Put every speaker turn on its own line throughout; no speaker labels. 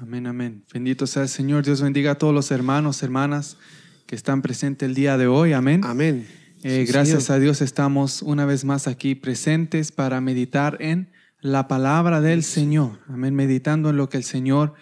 Amén, amén. Bendito sea el Señor. Dios bendiga a todos los hermanos, hermanas que están presentes el día de hoy. Amén.
Amén.
Eh,
Sí,
gracias
Señor.
a Dios estamos una vez más aquí presentes para meditar en la palabra del Señor. Amén. Meditando en lo que el Señor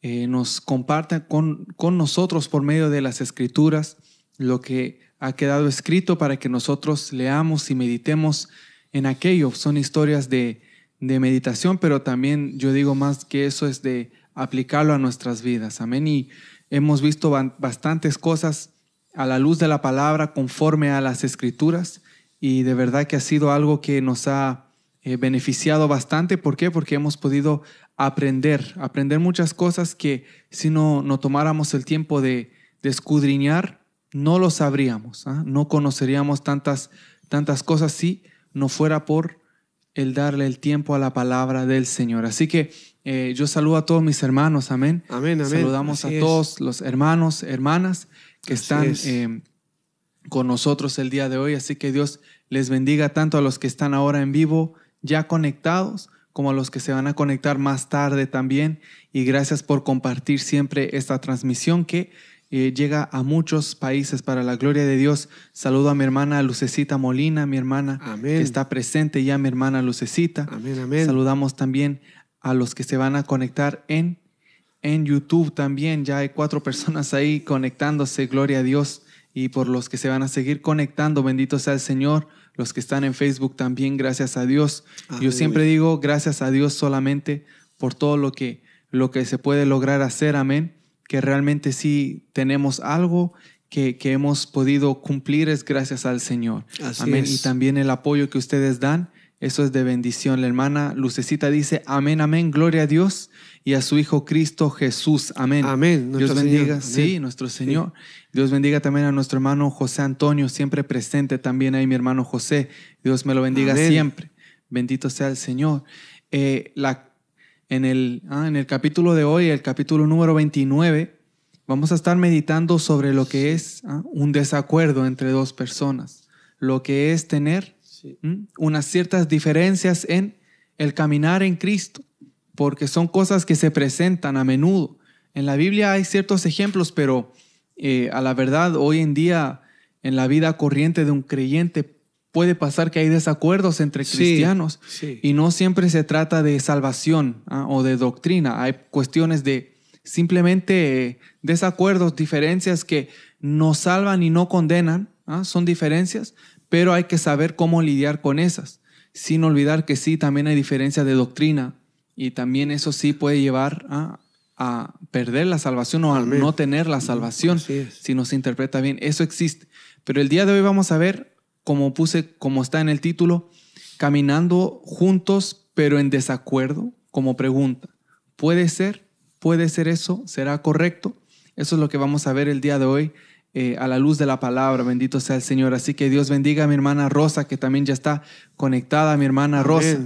eh, nos comparte con, con nosotros por medio de las escrituras, lo que ha quedado escrito para que nosotros leamos y meditemos en aquello. Son historias de, de meditación, pero también yo digo más que eso es de aplicarlo a nuestras vidas. Amén. Y hemos visto bastantes cosas a la luz de la palabra conforme a las escrituras y de verdad que ha sido algo que nos ha eh, beneficiado bastante. ¿Por qué? Porque hemos podido aprender, aprender muchas cosas que si no, no tomáramos el tiempo de, de escudriñar, no lo sabríamos, ¿ah? no conoceríamos tantas, tantas cosas si no fuera por el darle el tiempo a la palabra del Señor. Así que eh, yo saludo a todos mis hermanos, amén.
Amén, amén.
Saludamos
Así
a
es.
todos los hermanos, hermanas que
Así
están
es.
eh, con nosotros el día de hoy. Así que Dios les bendiga tanto a los que están ahora en vivo, ya conectados, como a los que se van a conectar más tarde también. Y gracias por compartir siempre esta transmisión que eh, llega a muchos países para la gloria de Dios. Saludo a mi hermana Lucecita Molina, mi hermana
Amén.
que está presente ya, mi hermana Lucecita.
Amén, amén.
Saludamos también a los que se van a conectar en, en YouTube también. Ya hay cuatro personas ahí conectándose, gloria a Dios. Y por los que se van a seguir conectando, bendito sea el Señor. Los que están en Facebook también, gracias a Dios. Yo
Aleluya.
siempre digo gracias a Dios solamente por todo lo que, lo que se puede lograr hacer, amén. Que realmente sí tenemos algo que, que hemos podido cumplir es gracias al Señor.
Así
amén.
es.
Y también el apoyo que ustedes dan, eso es de bendición. La hermana Lucecita dice, amén, amén, gloria a Dios y a su Hijo Cristo Jesús. Amén.
Amén,
Dios bendiga,
Señor.
sí,
Amén.
nuestro Señor. Dios bendiga también a nuestro hermano José Antonio, siempre presente también ahí mi hermano José. Dios me lo bendiga
Amén.
siempre. Bendito sea el Señor. Eh, la, en, el, ah, en el capítulo de hoy, el capítulo número 29, vamos a estar meditando sobre lo que es ah, un desacuerdo entre dos personas, lo que es tener
Sí.
¿m? unas ciertas diferencias en el caminar en Cristo, porque son cosas que se presentan a menudo. En la Biblia hay ciertos ejemplos, pero eh, a la verdad hoy en día en la vida corriente de un creyente puede pasar que hay desacuerdos entre
Sí,
cristianos
sí.
y no siempre se trata de salvación ah, o de doctrina. Hay cuestiones de simplemente eh, desacuerdos, diferencias que no salvan y no condenan. ah, Son diferencias, pero hay que saber cómo lidiar con esas. Sin olvidar que sí, también hay diferencias de doctrina y también eso sí puede llevar a, a perder la salvación o a
Amén.
no tener la salvación si no se interpreta bien. Eso existe. Pero el día de hoy vamos a ver, como puse, como está en el título, caminando juntos pero en desacuerdo, como pregunta. ¿Puede ser? ¿Puede ser eso? ¿Será correcto? Eso es lo que vamos a ver el día de hoy eh, a la luz de la palabra. Bendito sea el Señor. Así que Dios bendiga a mi hermana Rosa, que también ya está conectada, mi hermana Rosa.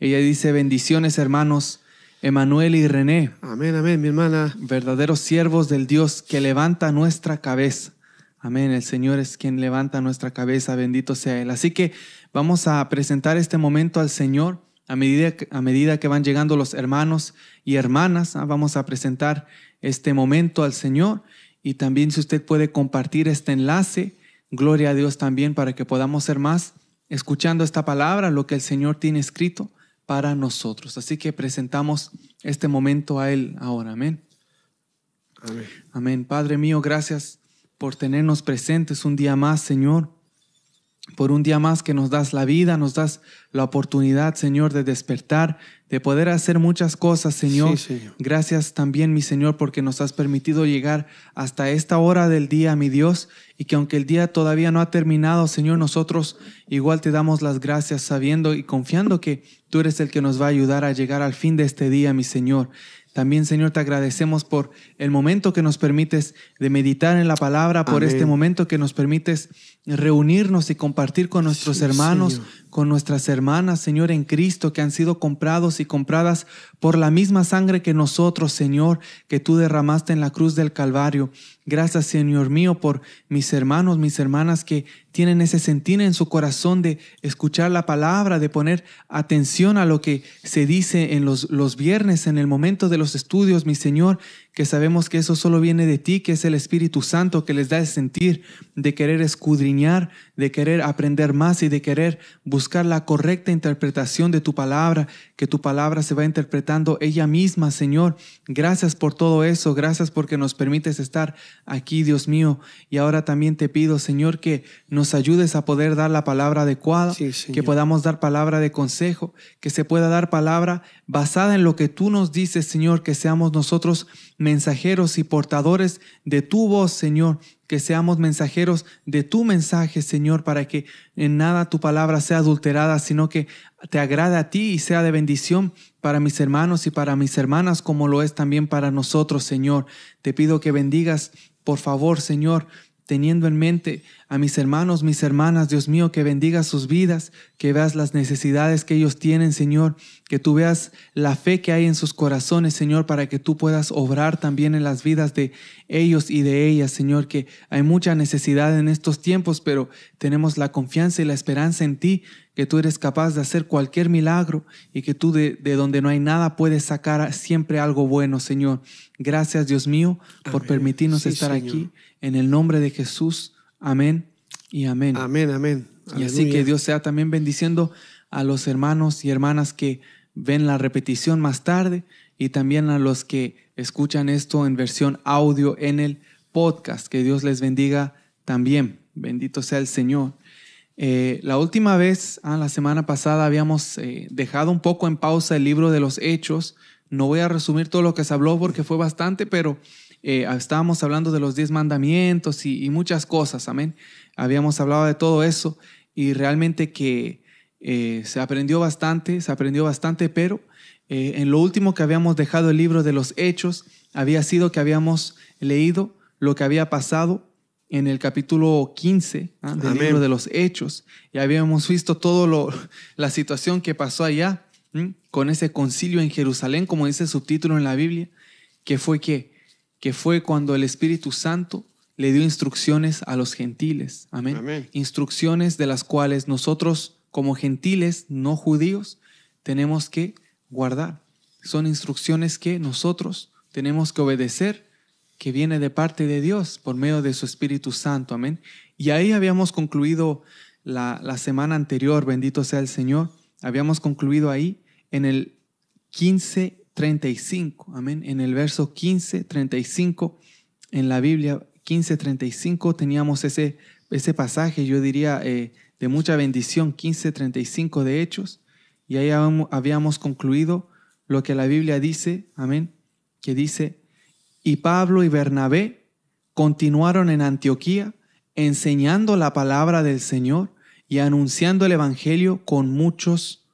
Ella dice, bendiciones hermanos, Emanuel y René
Amén, amén, mi hermana.
verdaderos siervos del Dios que levanta nuestra cabeza. Amén. El Señor es quien levanta nuestra cabeza. Bendito sea Él. Así que vamos a presentar este momento al Señor a medida que, a medida que van llegando los hermanos y hermanas. ah, Vamos a presentar este momento al Señor. Y también si usted puede compartir este enlace, gloria a Dios también para que podamos ser más escuchando esta palabra, lo que el Señor tiene escrito para nosotros. Así que presentamos este momento a Él ahora. Amén.
Amén.
Amén. Padre mío, gracias por tenernos presentes un día más, Señor. Por un día más que nos das la vida, nos das la oportunidad, Señor, de despertar, de poder hacer muchas cosas, Señor.
Sí, Señor.
Gracias también, mi Señor, porque nos has permitido llegar hasta esta hora del día, mi Dios, y que aunque el día todavía no ha terminado, Señor, nosotros igual te damos las gracias sabiendo y confiando que tú eres el que nos va a ayudar a llegar al fin de este día, mi Señor. También, Señor, te agradecemos por el momento que nos permites de meditar en la palabra, por
Amén.
este momento que nos permites reunirnos y compartir con nuestros
Sí,
hermanos,
Señor.
con nuestras hermanas, Señor, en Cristo, que han sido comprados y compradas por la misma sangre que nosotros, Señor, que tú derramaste en la cruz del Calvario. Gracias, Señor mío, por mis hermanos, mis hermanas que tienen ese sentir en su corazón de escuchar la palabra, de poner atención a lo que se dice en los, los viernes, en el momento de los estudios, mi Señor, que sabemos que eso solo viene de ti, que es el Espíritu Santo que les da el sentir de querer escudriñar, de querer aprender más y de querer buscar la correcta interpretación de tu palabra, que tu palabra se va interpretando ella misma, Señor. Gracias por todo eso, gracias porque nos permites estar aquí, Dios mío. Y ahora también te pido, Señor, que nos ayudes a poder dar la palabra adecuada, que podamos dar palabra de consejo, que se pueda dar palabra basada en lo que tú nos dices, Señor, que seamos nosotros mensajeros y portadores de tu voz, Señor, que seamos mensajeros de tu mensaje, Señor, para que en nada tu palabra sea adulterada, sino que te agrade a ti y sea de bendición para mis hermanos y para mis hermanas, como lo es también para nosotros, Señor. Te pido que bendigas, por favor, Señor, teniendo en mente a mis hermanos, mis hermanas, Dios mío, que bendiga sus vidas, que veas las necesidades que ellos tienen, Señor, que tú veas la fe que hay en sus corazones, Señor, para que tú puedas obrar también en las vidas de ellos y de ellas, Señor, que hay mucha necesidad en estos tiempos, pero tenemos la confianza y la esperanza en ti, que tú eres capaz de hacer cualquier milagro y que tú de, donde no hay nada puedes sacar siempre algo bueno, Señor. Gracias, Dios mío, por permitirnos estar aquí. En el nombre de Jesús. Amén y amén.
Amén, amén.
Y así que Dios sea también bendiciendo a los hermanos y hermanas que ven la repetición más tarde y también a los que escuchan esto en versión audio en el podcast. Que Dios les bendiga también. Bendito sea el Señor. Eh, la última vez, ah, la semana pasada, habíamos eh, dejado un poco en pausa el libro de los Hechos. No voy a resumir todo lo que se habló porque fue bastante, pero eh, estábamos hablando de los diez mandamientos y, muchas cosas, amén. Habíamos hablado de todo eso y realmente que se aprendió bastante, se aprendió bastante, pero en lo último que habíamos dejado el libro de los Hechos había sido que habíamos leído lo que había pasado en el capítulo 15 ¿ah? del libro de los Hechos. Y habíamos visto toda la situación que pasó allá con ese concilio en Jerusalén, como dice el subtítulo en la Biblia, que fue que, que fue cuando el Espíritu Santo le dio instrucciones a los gentiles. Amén. Instrucciones de las cuales nosotros como gentiles no judíos tenemos que guardar. Son instrucciones que nosotros tenemos que obedecer que viene de parte de Dios por medio de su Espíritu Santo. Amén. Y ahí habíamos concluido la, semana anterior, bendito sea el Señor. Habíamos concluido ahí en el 15:35. Amén. En el verso 15:35 en la Biblia 15:35 teníamos ese, ese pasaje, yo diría, eh, de mucha bendición, 15:35 de Hechos. Y ahí habíamos concluido lo que la Biblia dice, amén, que dice, y Pablo y Bernabé continuaron en Antioquía enseñando la palabra del Señor y anunciando el Evangelio con muchos,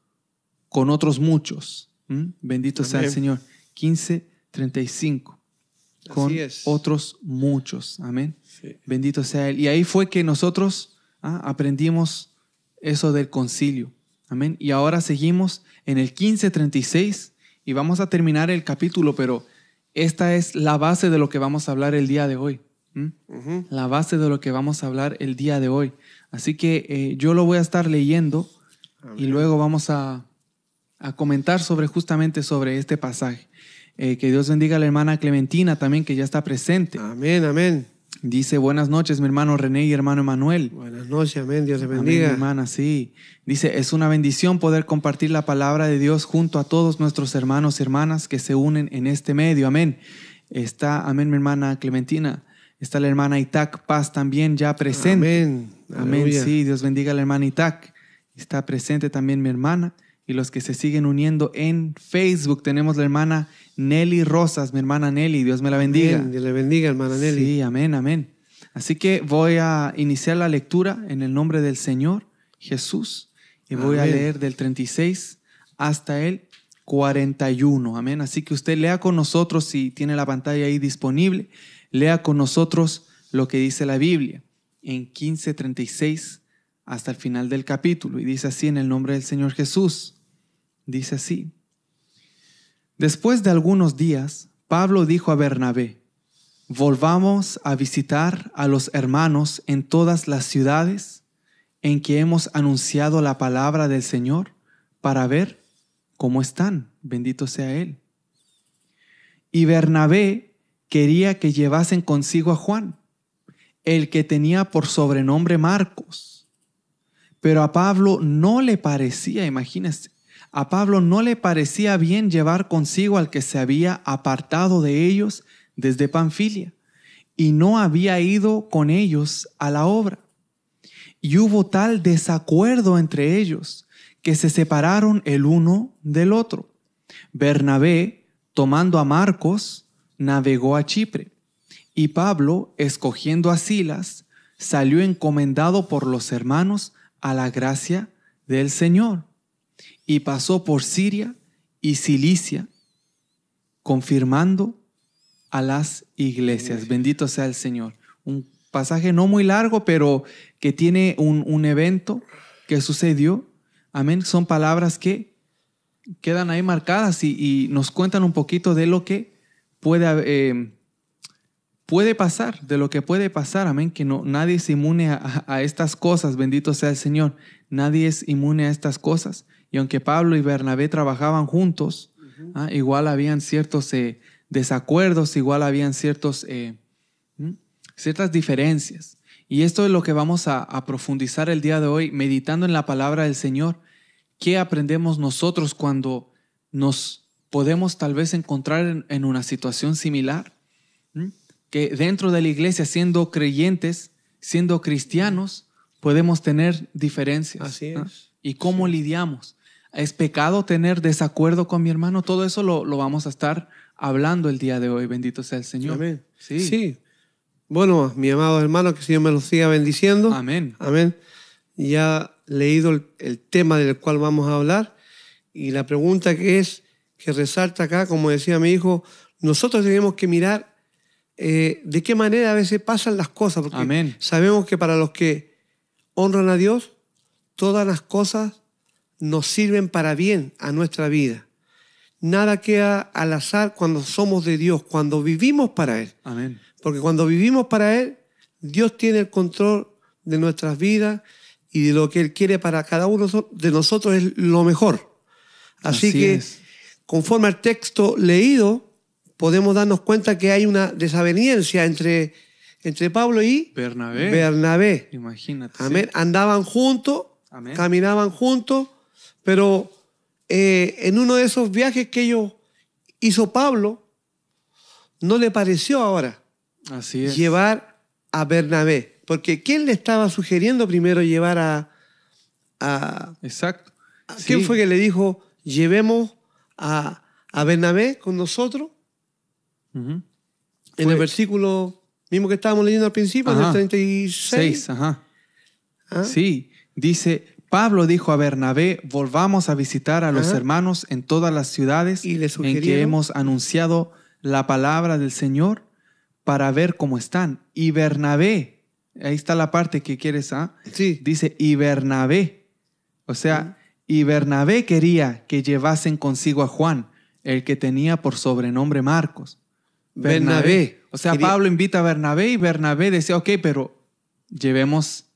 con otros muchos. ¿Mm? Bendito sea el Señor. 15, 35. Con otros muchos. Amén. Bendito sea Él. Y ahí fue que nosotros ¿ah? aprendimos eso del concilio. Amén. Y ahora seguimos en el 15:36 y vamos a terminar el capítulo, pero esta es la base de lo que vamos a hablar el día de hoy. La base de lo que vamos a hablar el día de hoy. Así que eh, yo lo voy a estar leyendo y luego vamos a, comentar sobre justamente sobre este pasaje. Eh, que Dios bendiga a la hermana Clementina también, que ya está presente.
Amén, amén.
Dice, buenas noches, mi hermano René y hermano Emanuel.
Buenas noches, amén, Dios te bendiga.
hermana, sí. Dice, es una bendición poder compartir la palabra de Dios junto a todos nuestros hermanos y hermanas que se unen en este medio, amén. Está, amén, mi hermana Clementina. Está la hermana Itac Paz también ya presente.
Amén.
Amén, sí, Dios bendiga a la hermana Itac. Está presente también mi hermana y los que se siguen uniendo en Facebook. Tenemos la hermana Nelly Rosas, mi hermana Nelly, Dios me la bendiga.
Dios le bendiga, hermana Nelly.
Sí, amén, amén. Así que voy a iniciar la lectura en el nombre del Señor Jesús y voy a leer del 36 hasta el 41. Amén. Así que usted lea con nosotros, si tiene la pantalla ahí disponible, lea con nosotros lo que dice la Biblia en 15:36 hasta el final del capítulo. Y dice así en el nombre del Señor Jesús. Dice así. Después de algunos días, Pablo dijo a Bernabé, volvamos a visitar a los hermanos en todas las ciudades en que hemos anunciado la palabra del Señor para ver cómo están. Bendito sea Él. Y Bernabé quería que llevasen consigo a Juan, el que tenía por sobrenombre Marcos. Pero a Pablo no le parecía, imagínense, a Pablo no le parecía bien llevar consigo al que se había apartado de ellos desde Panfilia y no había ido con ellos a la obra. Y hubo tal desacuerdo entre ellos que se separaron el uno del otro. Bernabé, tomando a Marcos, navegó a Chipre, y Pablo, escogiendo a Silas, salió encomendado por los hermanos a la gracia del Señor, y pasó por Siria y Cilicia, confirmando a las iglesias. Bendito sea el Señor. Un pasaje no muy largo, pero que tiene un, evento que sucedió. Amén. Son palabras que quedan ahí marcadas y, nos cuentan un poquito de lo que puede, eh, puede pasar, de lo que puede pasar. Amén. Que no, nadie es inmune a, estas cosas. Bendito sea el Señor. Nadie es inmune a estas cosas. Y aunque Pablo y Bernabé trabajaban juntos, ah, igual habían ciertos eh, desacuerdos, igual habían ciertos, eh, ciertas diferencias. Y esto es lo que vamos a, profundizar el día de hoy, meditando en la palabra del Señor. ¿Qué aprendemos nosotros cuando nos podemos tal vez encontrar en, una situación similar? Que dentro de la iglesia, siendo creyentes, siendo cristianos, podemos tener diferencias.
Así es.
¿Y cómo lidiamos? ¿Es pecado tener desacuerdo con mi hermano? Todo eso lo, lo vamos a estar hablando el día de hoy. Bendito sea el Señor.
Amén. Sí. sí. Bueno, mi amado hermano, que el Señor me lo siga bendiciendo.
Amén.
Amén. Ya leído el, tema del cual vamos a hablar y la pregunta que es, que resalta acá, como decía mi hijo, nosotros tenemos que mirar eh, de qué manera a veces pasan las cosas, porque
Amén.
sabemos que para los que honran a Dios, todas las cosas nos sirven para bien a nuestra vida. Nada queda al azar cuando somos de Dios, cuando vivimos para Él.
Amén.
Porque cuando vivimos para Él, Dios tiene el control de nuestras vidas y de lo que Él quiere para cada uno de nosotros es lo mejor. Así, que, conforme al texto leído, podemos darnos cuenta que hay una desaveniencia entre, entre Pablo y
Bernabé.
Bernabé.
Imagínate.
Amén. Andaban juntos, caminaban juntos, pero eh, en uno de esos viajes que ellos hizo Pablo, no le pareció ahora
Así es.
llevar a Bernabé. Porque ¿quién le estaba sugiriendo primero llevar a... a
Exacto.
¿Quién fue que le dijo, llevemos a, a Bernabé con nosotros? En el versículo mismo que estábamos leyendo al principio, en el 36.
ajá. ¿Ah? Sí, dice, Pablo dijo a Bernabé, volvamos a visitar a los hermanos en todas las ciudades en que hemos anunciado la palabra del Señor para ver cómo están. Y Bernabé, ahí está la parte que quieres, ¿ah?
Sí.
Dice, y Bernabé. O sea, y Bernabé quería que llevasen consigo a Juan, el que tenía por sobrenombre Marcos.
Bernabé.
O sea, Pablo invita a Bernabé y Bernabé decía, ok, pero llevemos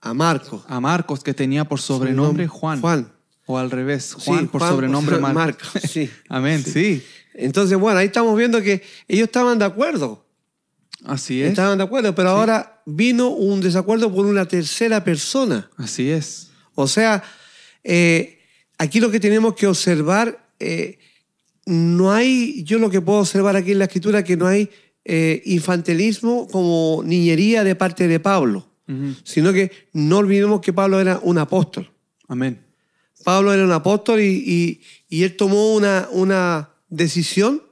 a Marcos.
A Marcos, que tenía por sobrenombre Juan.
Juan.
O al revés, Juan por sobrenombre Marcos.
Sí.
Amén, sí.
Entonces, bueno, ahí estamos viendo que ellos estaban de acuerdo.
Así es.
Estaban de acuerdo, pero ahora vino un desacuerdo por una tercera persona.
Así es.
O sea, eh, aquí lo que tenemos que observar, eh, no hay, yo lo que puedo observar aquí en la escritura, que no hay eh, infantilismo como niñería de parte de Pablo sino que no olvidemos que Pablo era un apóstol.
Amén.
Pablo era un apóstol y, él tomó una, una decisión,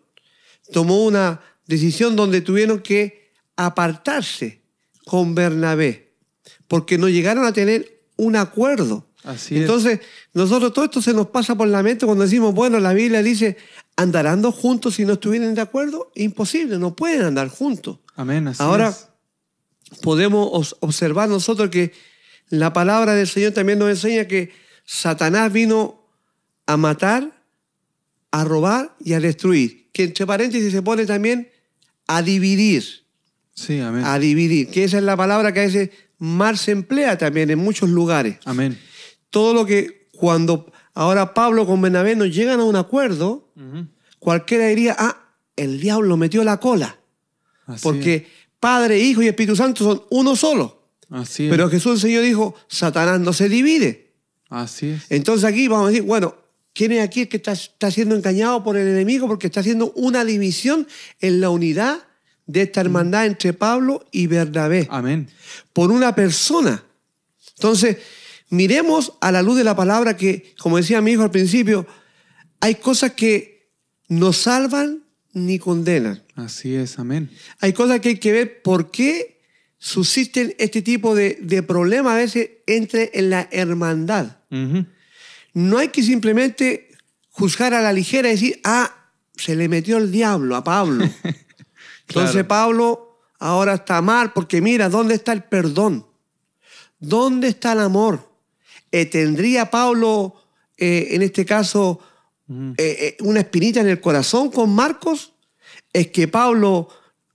tomó una decisión donde tuvieron que apartarse con Bernabé, porque no llegaron a tener un acuerdo.
Así
Entonces, nosotros todo esto se nos pasa por la mente cuando decimos, bueno, la Biblia dice, andarán juntos si no estuvieran de acuerdo. Imposible, no pueden andar juntos.
Amén. Así
Ahora, podemos observar nosotros que la palabra del Señor también nos enseña que Satanás vino a matar, a robar y a destruir. Que entre paréntesis se pone también a dividir.
Sí, amén.
A dividir. Que esa es la palabra que a veces mal se emplea también en muchos lugares.
Amén.
Todo lo que cuando ahora Pablo con Bernabé nos llegan a un acuerdo, cualquiera diría, ah, el diablo metió la cola.
Así
porque Padre, Hijo y Espíritu Santo son uno solo.
Así es.
Pero Jesús el Señor dijo, Satanás no se divide.
Así es.
Entonces aquí vamos a decir, bueno, ¿quién es aquí el que está, está siendo engañado por el enemigo? Porque está haciendo una división en la unidad de esta hermandad entre Pablo y Bernabé.
Amén.
Por una persona. Entonces, miremos a la luz de la palabra que, como decía mi hijo al principio, hay cosas que no salvan ni condenan.
Así es. Amén.
Hay cosas que hay que ver por qué subsisten este tipo de, de problemas a veces entre en la hermandad. No hay que simplemente juzgar a la ligera y decir, ah, se le metió el diablo a Pablo. Entonces. Pablo ahora está mal porque mira, ¿dónde está el perdón? ¿Dónde está el amor? Eh, ¿Tendría Pablo, eh, en este caso, Eh, eh, una espinita en el corazón con Marcos? Es que Pablo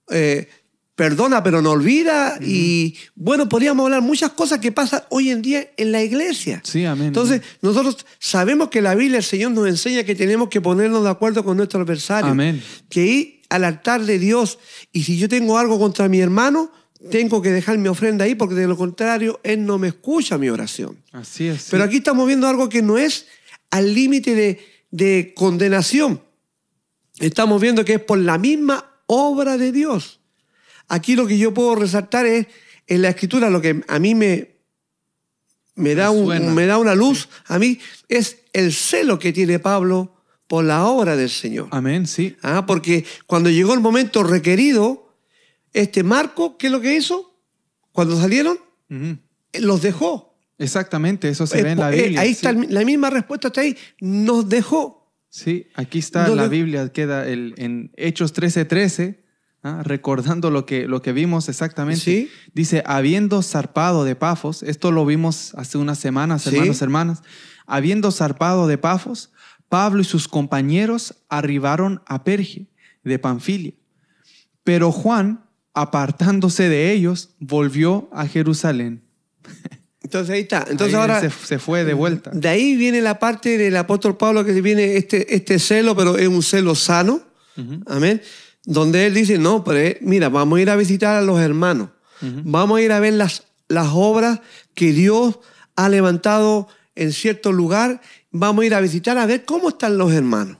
eh, perdona pero no olvida y bueno, podríamos hablar muchas cosas que pasan hoy en día en la iglesia.
Sí, amén.
Entonces, nosotros sabemos que la Biblia, el Señor nos enseña que tenemos que ponernos de acuerdo con nuestro adversario.
Amén.
Que ir al altar de Dios y si yo tengo algo contra mi hermano, tengo que dejar mi ofrenda ahí porque de lo contrario, Él no me escucha mi oración.
Así es.
Pero aquí estamos viendo algo que no es al límite de, de condenación. Estamos viendo que es por la misma obra de Dios. Aquí lo que yo puedo resaltar es en la escritura, lo que a mí me, me, da,
Me
un- me da una luz, a mí es el celo que tiene Pablo por la obra del Señor.
Amén, sí.
Ah, porque cuando llegó el momento requerido, este Marco, ¿qué es lo que hizo? Cuando salieron, los dejó.
Exactamente, eso se
Eh,
ve en la
eh,
Biblia.
ahí
sí.
está la misma respuesta, está ahí. Nos dejó.
Sí, aquí está la Biblia, queda el, en Hechos 13:13, ¿ah? recordando lo que, lo que vimos exactamente.
Sí.
Dice, habiendo zarpado de Pafos, esto lo vimos hace unas semanas,
Sí.
hermanos, hermanas, habiendo zarpado de Pafos, Pablo y sus compañeros arribaron a Perge de Panfilia. Pero Juan, apartándose de ellos, volvió a Jerusalén.
Entonces ahí está. Entonces
Ahí
ahora,
se, se fue de vuelta.
de ahí viene la parte del apóstol Pablo que viene este, este celo, pero es un celo sano. Amén. Donde él dice, no, pero eh, mira, vamos a ir a visitar a los hermanos. Vamos a ir a ver las, las obras que Dios ha levantado en cierto lugar. Vamos a ir a visitar a ver cómo están los hermanos.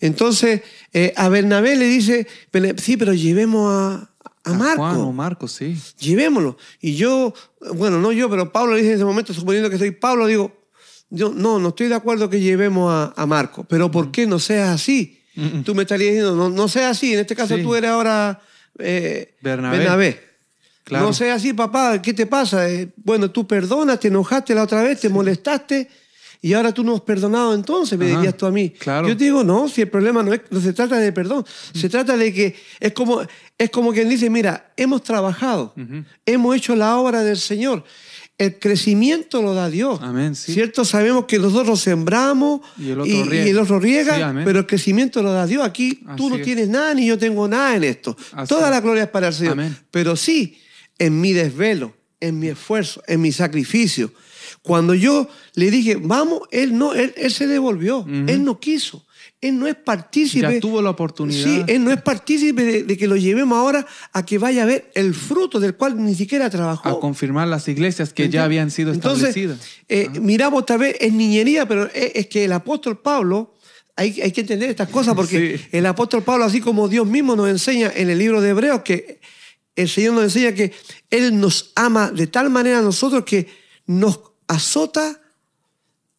Entonces, eh, a Bernabé le dice, "Pero- sí, pero llevemos a, a Marco.
Juan o Marcos, sí.
Llevémoslo. Y yo, bueno, no yo, pero Pablo le dice en ese momento, suponiendo que soy Pablo, digo, yo no, no estoy de acuerdo que llevemos a, a Marco. Pero ¿por qué no seas así?
Mm, mm.
Tú me estarías diciendo, no, no seas así. En este caso
Sí.
tú eres ahora eh,
Bernabé. Claro.
No seas así, papá. ¿Qué te pasa? Eh, bueno, tú perdonas, te enojaste la otra vez, te molestaste. Y ahora tú no has perdonado entonces, me
Ajá,
dirías tú a mí.
claro.
Yo te digo, no, si el problema no, es, no se trata de perdón, se trata de que es como, es como quien dice, mira, hemos trabajado,
Ujú.
hemos hecho la obra del Señor. El crecimiento lo da Dios.
Amén, sí.
¿Cierto? Sabemos que nosotros sembramos
Y el otro
y,
riega.
y el otro riega,
Sí,
pero el crecimiento lo da Dios. Aquí tú no
es.
tienes nada ni yo tengo nada en esto.
Así
Toda
es.
la gloria es para el Señor.
Amén.
Pero sí, en mi desvelo, en mi esfuerzo, en mi sacrificio. Cuando yo le dije, vamos, él no, él, él se devolvió. Él no quiso. Él no es partícipe.
Ya tuvo la oportunidad.
Sí, él no es partícipe de, de que lo llevemos ahora a que vaya a ver el fruto del cual ni siquiera trabajó.
a confirmar las iglesias que ya habían sido
Entonces,
establecidas.
eh, miramos tal vez en niñería, pero es, es que el apóstol Pablo, hay, hay que entender estas cosas porque
Sí.
el apóstol Pablo, así como Dios mismo nos enseña en el libro de Hebreos, que el Señor nos enseña que Él nos ama de tal manera a nosotros que nos azota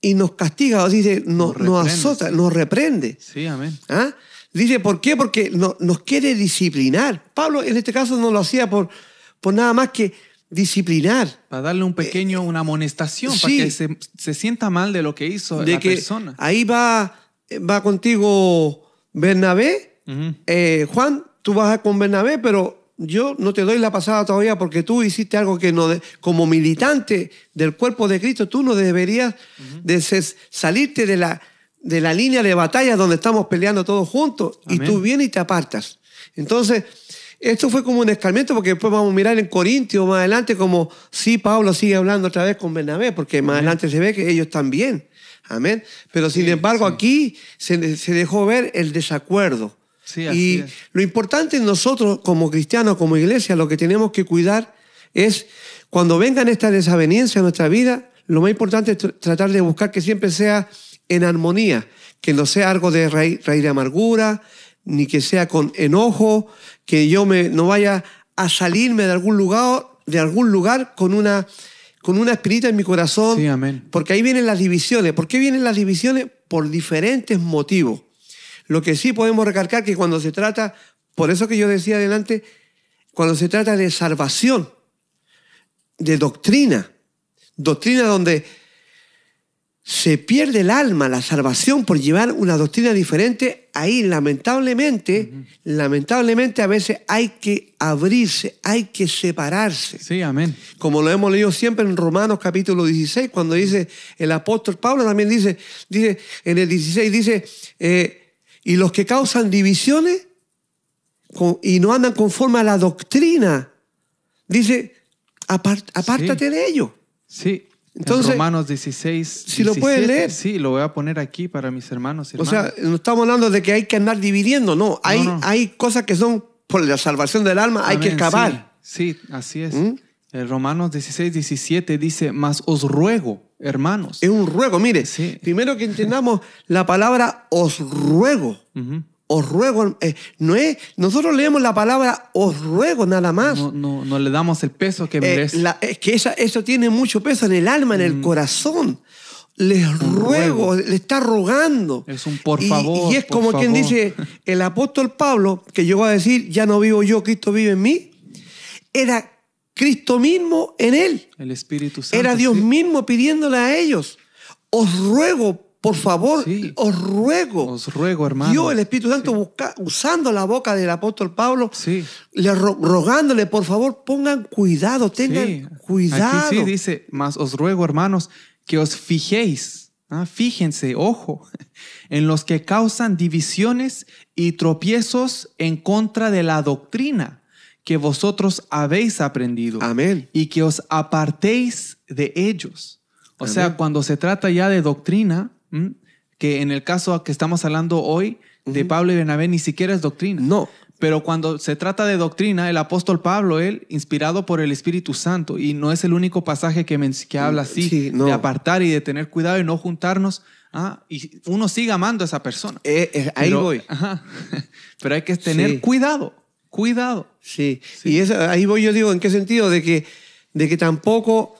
y nos castiga, o dice, nos,
Nos
azota, nos reprende.
Sí, amén.
¿Ah? Dice, ¿por qué? Porque no- nos quiere disciplinar. Pablo en este caso no lo hacía por, por nada más que disciplinar.
Para darle un pequeño, una amonestación, para que se, se sienta mal de lo que hizo
de
la
que
persona.
ahí va, va contigo Bernabé. Eh, Juan, tú vas con Bernabé, pero yo no te doy la pasada todavía porque tú hiciste algo que no, de- como militante del cuerpo de Cristo, tú no deberías de ses- salirte de la, de la línea de batalla donde estamos peleando todos juntos y tú vienes y te apartas. Entonces, esto fue como un escarmiento porque después vamos a mirar en Corintios más adelante como sí, Pablo sigue hablando otra vez con Bernabé, porque más adelante se ve que ellos también. Amén. Pero sin embargo aquí se, se, dejó ver el desacuerdo.
Sí,
y
es.
lo importante en nosotros como cristianos, como iglesia, lo que tenemos que cuidar es cuando vengan estas desavenencias a nuestra vida, lo más importante es tratar de buscar que siempre sea en armonía, que no sea algo de raíz, raíz de amargura, ni que sea con enojo, que yo me, no vaya a salirme de algún lugar, de algún lugar con una, con una espinita en mi corazón.
Sí, amén.
Porque ahí vienen las divisiones. ¿Por qué vienen las divisiones? Por diferentes motivos. Lo que sí podemos recalcar que cuando se trata, por eso que yo decía adelante, cuando se trata de salvación, de doctrina, doctrina donde se pierde el alma, la salvación por llevar una doctrina diferente, ahí lamentablemente, uh -huh. lamentablemente a veces hay que abrirse, hay que separarse.
Sí, amén.
Como lo hemos leído siempre en Romanos capítulo 16, cuando dice el apóstol Pablo también dice, dice en el 16 dice, eh, y los que causan divisiones y no andan conforme a la doctrina, dice, apart, apártate
sí.
de ellos.
Sí, entonces, en Romanos 16.
Si 17, lo puedes leer.
Sí, lo voy a poner aquí para mis hermanos. Y
o sea, no estamos hablando de que hay que andar dividiendo, no. Hay, no, no. hay cosas que son por la salvación del alma, Amén, hay que excavar.
Sí, sí así es. ¿Mm? El Romanos 16, 17 dice, mas os ruego, hermanos.
Es un ruego, mire. Sí. Primero que entendamos la palabra os ruego. Uh -huh. Os ruego, eh, no es, nosotros leemos la palabra os ruego nada más.
No, no, no le damos el peso que merece.
Eh, la, es que esa, eso tiene mucho peso en el alma, en el mm. corazón. Les ruego, ruego, le está rogando.
Es un por favor.
Y, y es como
favor.
quien dice, el apóstol Pablo, que llegó a decir, ya no vivo yo, Cristo vive en mí, era Cristo mismo en él.
El Espíritu Santo.
Era Dios
sí.
mismo pidiéndole a ellos, os ruego, por favor,
sí.
os ruego.
Os ruego, hermano.
Dios, el Espíritu Santo, sí. busca, usando la boca del apóstol Pablo, le ro rogándole, por favor, pongan cuidado, tengan cuidado.
Aquí sí dice, más os ruego, hermanos, que os fijéis, ¿ah? fíjense, ojo, en los que causan divisiones y tropiezos en contra de la doctrina que vosotros habéis aprendido.
Amén.
Y que os apartéis de ellos. O Amén. sea, cuando se trata ya de doctrina, ¿m? que en el caso que estamos hablando hoy de uh -huh. Pablo y Bernabé ni siquiera es doctrina.
No.
Pero cuando se trata de doctrina, el apóstol Pablo, él, inspirado por el Espíritu Santo, y no es el único pasaje que, me, que habla así,
sí, no.
de apartar y de tener cuidado y no juntarnos, ah, y uno sigue amando a esa persona.
Eh, eh, ahí
pero,
voy.
Ajá, pero hay que tener sí. cuidado, cuidado.
Sí, sí. y ahí voy yo digo, ¿en qué sentido? De que, de que tampoco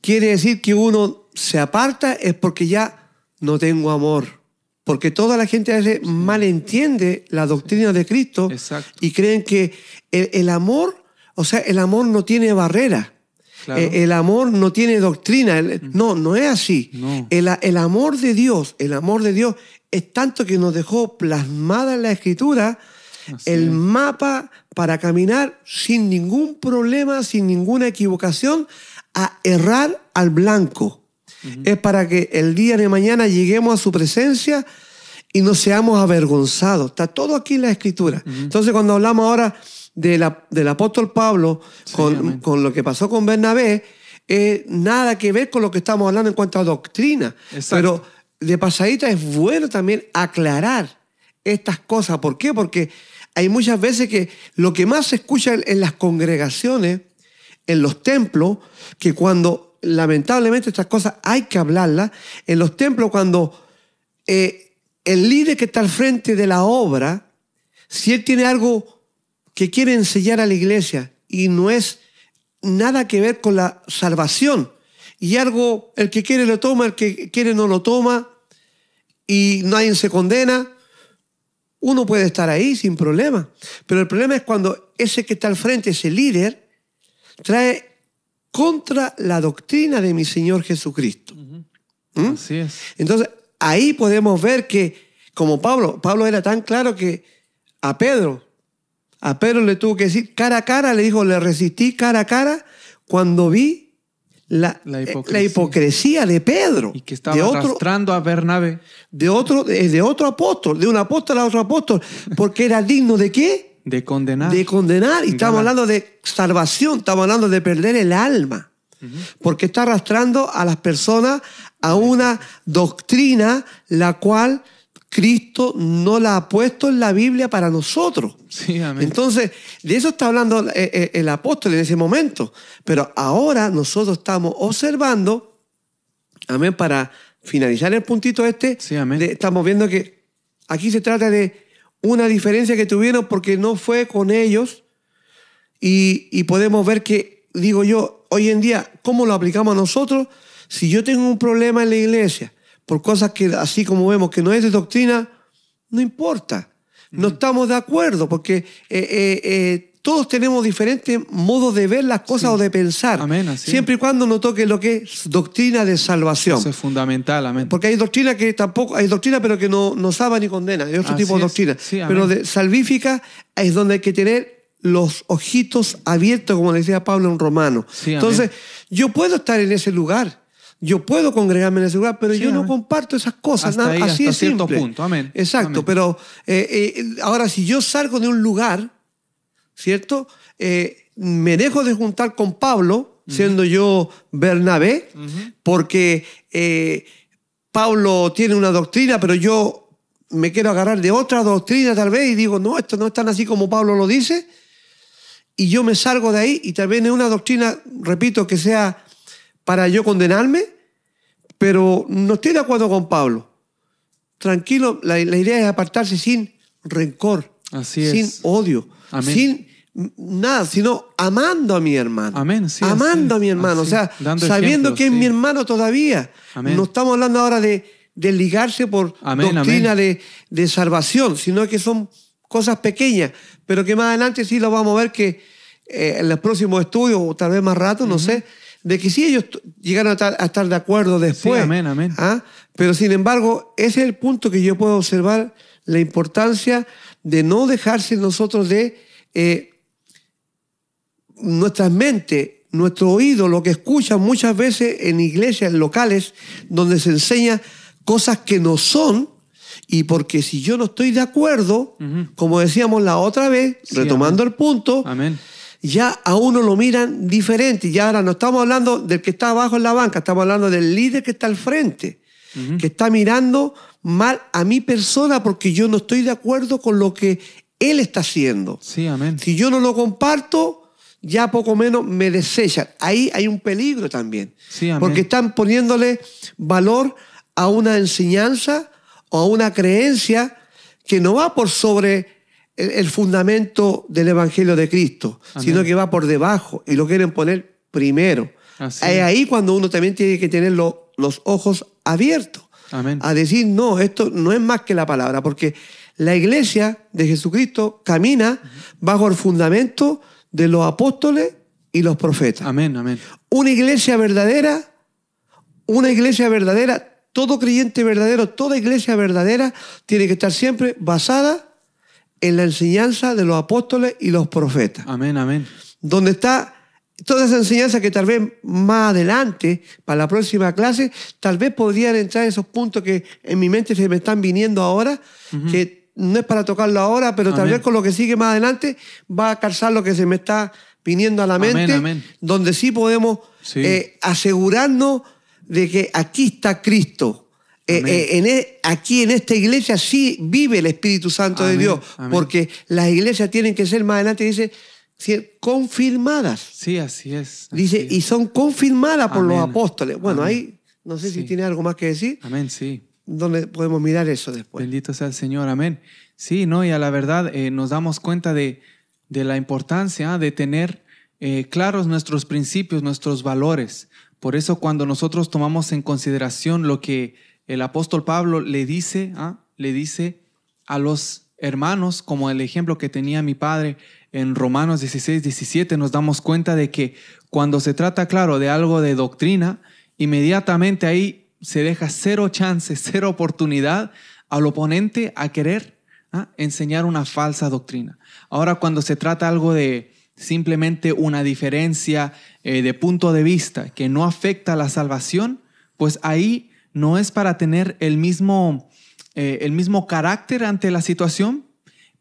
quiere decir que uno se aparta, es porque ya no tengo amor. Porque toda la gente a veces malentiende la doctrina de Cristo
Exacto.
y creen que el, el, amor, o sea, el amor no tiene barrera.
Claro.
El, el, amor no tiene doctrina. El, no, no es así.
No.
El, el, amor de Dios, el amor de Dios es tanto que nos dejó plasmada en la Escritura así el
es.
mapa para caminar sin ningún problema, sin ninguna equivocación, a errar al blanco es para que el día de mañana lleguemos a su presencia y no seamos avergonzados. Está todo aquí en la escritura. Uh -huh. Entonces, cuando hablamos ahora de la, del apóstol Pablo
sí,
con, con, lo que pasó con Bernabé, eh, nada que ver con lo que estamos hablando en cuanto a doctrina.
Exacto.
Pero de pasadita es bueno también aclarar estas cosas. ¿Por qué? Porque hay muchas veces que lo que más se escucha en, las congregaciones, en los templos, que cuando lamentablemente estas cosas hay que hablarlas. En los templos, cuando eh, el líder que está al frente de la obra, si él tiene algo que quiere enseñar a la iglesia y no es nada que ver con la salvación, y algo, el que quiere lo toma, el que quiere no lo toma, y nadie se condena, uno puede estar ahí sin problema. Pero el problema es cuando ese que está al frente, ese líder, trae contra la doctrina de mi Señor Jesucristo.
Uh -huh. ¿Mm? Así es.
Entonces, ahí podemos ver que, como Pablo, Pablo era tan claro que a Pedro, a Pedro le tuvo que decir cara a cara, le dijo, le resistí cara a cara cuando vi la,
la, hipocresía.
la hipocresía. de Pedro.
Y que estaba
de otro,
arrastrando a Bernabé.
De otro, de otro apóstol, de un apóstol a otro apóstol, porque era digno de qué?
De condenar.
De condenar. Y estamos hablando de salvación, estamos hablando de perder el alma. Porque está arrastrando a las personas a una doctrina la cual Cristo no la ha puesto en la Biblia para nosotros.
Sí, amén.
Entonces, de eso está hablando eh, eh, el apóstol en ese momento. Pero ahora nosotros estamos observando, amén, para finalizar el puntito este,
Sí, amén.
de- estamos viendo que aquí se trata de una diferencia que tuvieron porque no fue con ellos y, y podemos ver que, digo yo, hoy en día, ¿cómo lo aplicamos nosotros? Si yo tengo un problema en la iglesia por cosas que, así como vemos, que no es de doctrina, no importa. No estamos de acuerdo porque eh, eh, eh, todos tenemos diferentes modos de ver las cosas o de pensar.
Amén.
Siempre y cuando no toque lo que es doctrina de salvación.
Eso es fundamental, amén.
Porque hay doctrina que tampoco, hay doctrina pero que no, no salva ni condena, hay otro
Así
tipo de doctrina.
Sí,
pero de salvífica es donde hay que tener los ojitos abiertos, como le decía Pablo en Romano.
Sí.
Entonces, yo puedo estar en ese lugar, yo puedo congregarme en ese lugar, pero
Sí,
yo no comparto esas cosas.
Hasta
nada,
ahí,
así
hasta
es
cierto
simple.
punto, amén.
Exacto,
Amén.
pero eh, eh, ahora si yo salgo de un lugar, ¿cierto? Eh, me dejo de juntar con Pablo, siendo yo Bernabé, porque eh, Pablo tiene una doctrina, pero yo me quiero agarrar de otra doctrina tal vez y digo, no, esto no es tan así como Pablo lo dice, y yo me salgo de ahí y tal vez es una doctrina, repito, que sea para yo condenarme, pero no estoy de acuerdo con Pablo. Tranquilo, la, la idea es apartarse sin rencor,
Así
sin
es.
odio,
Amén.
sin nada, sino amando a mi hermano.
Amén, sí,
amando a mi hermano,
así,
o sea, sabiendo
ejemplos,
que es
sí.
mi hermano todavía.
Amén.
No estamos hablando ahora de, de ligarse por
Amén,
doctrina
amén.
De, de salvación, sino que son cosas pequeñas, pero que más adelante sí lo vamos a ver que eh, en los próximos estudios, o tal vez más rato, no sé, de que sí ellos llegaron a estar, a estar de acuerdo después.
amén, amén.
¿ah? Pero sin embargo, ese es el punto que yo puedo observar, la importancia de no dejarse nosotros de eh, nuestras mentes, nuestro oído, lo que escuchan muchas veces en iglesias locales donde se enseña cosas que no son, y porque si yo no estoy de acuerdo, como decíamos la otra vez,
Sí,
retomando el punto,
Amén.
Ya a uno lo miran diferente. Ya ahora no estamos hablando del que está abajo en la banca, estamos hablando del líder que está al frente, que está mirando mal a mi persona porque yo no estoy de acuerdo con lo que él está haciendo.
Sí, amén.
Si yo no lo comparto, ya poco menos me desechan. Ahí hay un peligro también.
Sí, amén.
porque están poniéndole valor a una enseñanza o a una creencia que no va por sobre el, el fundamento del Evangelio de Cristo,
Amén.
sino que va por debajo y lo quieren poner primero. Es
es.
ahí cuando uno también tiene que tener lo- los ojos abiertos
Amén.
a decir, no, esto no es más que la palabra, porque la iglesia de Jesucristo camina bajo el fundamento de los apóstoles y los profetas.
Amén, amén.
Una iglesia verdadera, una iglesia verdadera, todo creyente verdadero, toda iglesia verdadera tiene que estar siempre basada en la enseñanza de los apóstoles y los profetas
Amén, amén.
donde está toda esa enseñanza que tal vez más adelante, para la próxima clase, tal vez podrían entrar esos puntos que en mi mente se me están viniendo ahora, que no es para tocarlo ahora, pero tal
Amén.
vez con lo que sigue más adelante va a calzar lo que se me está viniendo a la
Amén,
mente,
amén.
donde sí podemos
Sí.
eh, asegurarnos de que aquí está Cristo. Eh, eh, en e- aquí en esta iglesia sí vive el Espíritu Santo de Dios,
amén.
porque las iglesias tienen que ser más adelante, dice, confirmadas.
Sí, así es. así
Dice,
es.
y son confirmadas por los apóstoles. Bueno, ahí no sé si tiene algo más que decir.
Amén, sí.
¿Dónde podemos mirar eso después?
Bendito sea el Señor, amén. Sí, no, y a la verdad eh, nos damos cuenta de, de la importancia de tener claros nuestros principios, nuestros valores. Por eso cuando nosotros tomamos en consideración lo que el apóstol Pablo le dice, ¿ah? le dice a los hermanos, como el ejemplo que tenía mi padre en Romanos 16, 17, nos damos cuenta de que cuando se trata, claro, de algo de doctrina, inmediatamente ahí se deja cero chance, cero oportunidad al oponente a querer ¿ah? enseñar una falsa doctrina. Ahora, cuando se trata algo de simplemente una diferencia eh, de punto de vista que no afecta a la salvación, pues ahí no es para tener el mismo, eh, el mismo carácter ante la situación,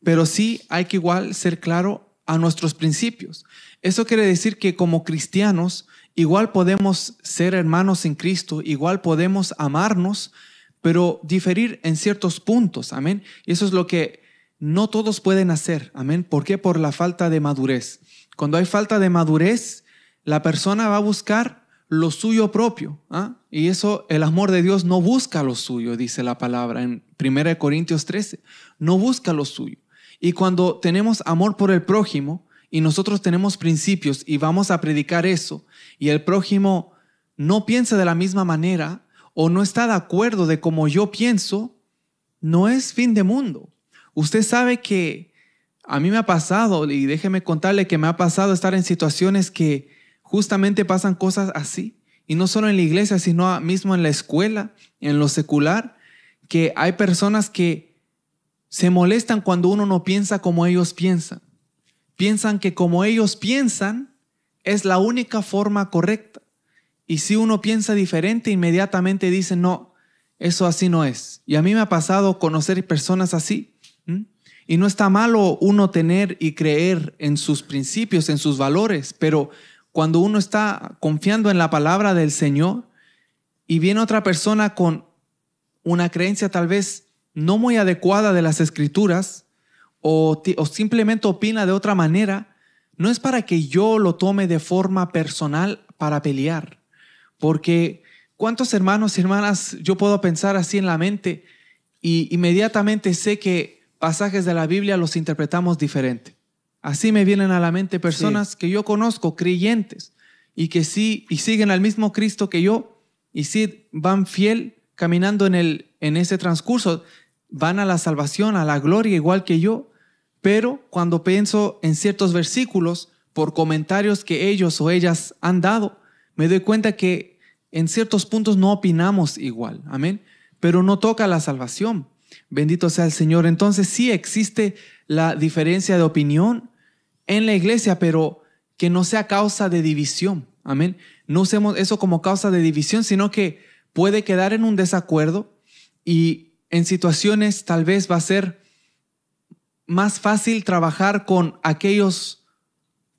pero sí hay que igual ser claro a nuestros principios. Eso quiere decir que como cristianos, igual podemos ser hermanos en Cristo, igual podemos amarnos, pero diferir en ciertos puntos. Amén. Y eso es lo que no todos pueden hacer. Amén. ¿Por qué? Por la falta de madurez. Cuando hay falta de madurez, la persona va a buscar lo suyo propio. ¿ah? Y eso, el amor de Dios no busca lo suyo, dice la palabra en 1 Corintios 13. No busca lo suyo. Y cuando tenemos amor por el prójimo y nosotros tenemos principios y vamos a predicar eso, y el prójimo no piensa de la misma manera o no está de acuerdo de como yo pienso, no es fin de mundo. Usted sabe que a mí me ha pasado, y déjeme contarle que me ha pasado estar en situaciones que justamente pasan cosas así, y no solo en la iglesia, sino mismo en la escuela, en lo secular, que hay personas que se molestan cuando uno no piensa como ellos piensan. Piensan que como ellos piensan es la única forma correcta. Y si uno piensa diferente, inmediatamente dicen, no, eso así no es. Y a mí me ha pasado conocer personas así y no está malo uno tener y creer en sus principios, en sus valores, pero cuando uno está confiando en la palabra del Señor y viene otra persona con una creencia tal vez no muy adecuada de las escrituras o, simplemente opina de otra manera, no es para que yo lo tome de forma personal para pelear, porque ¿cuántos hermanos y hermanas yo puedo pensar así en la mente y inmediatamente sé que pasajes de la Biblia los interpretamos diferente. Así me vienen a la mente personas que yo conozco, creyentes, y que sí, y siguen al mismo Cristo que yo, y sí van fiel caminando en, el, en ese transcurso, van a la salvación, a la gloria igual que yo, pero cuando pienso en ciertos versículos, por comentarios que ellos o ellas han dado, me doy cuenta que en ciertos puntos no opinamos igual, amén, pero no toca la salvación. Bendito sea el Señor. Entonces sí existe la diferencia de opinión en la iglesia, pero que no sea causa de división. Amén. No usemos eso como causa de división, sino que puede quedar en un desacuerdo y en situaciones tal vez va a ser más fácil trabajar con aquellos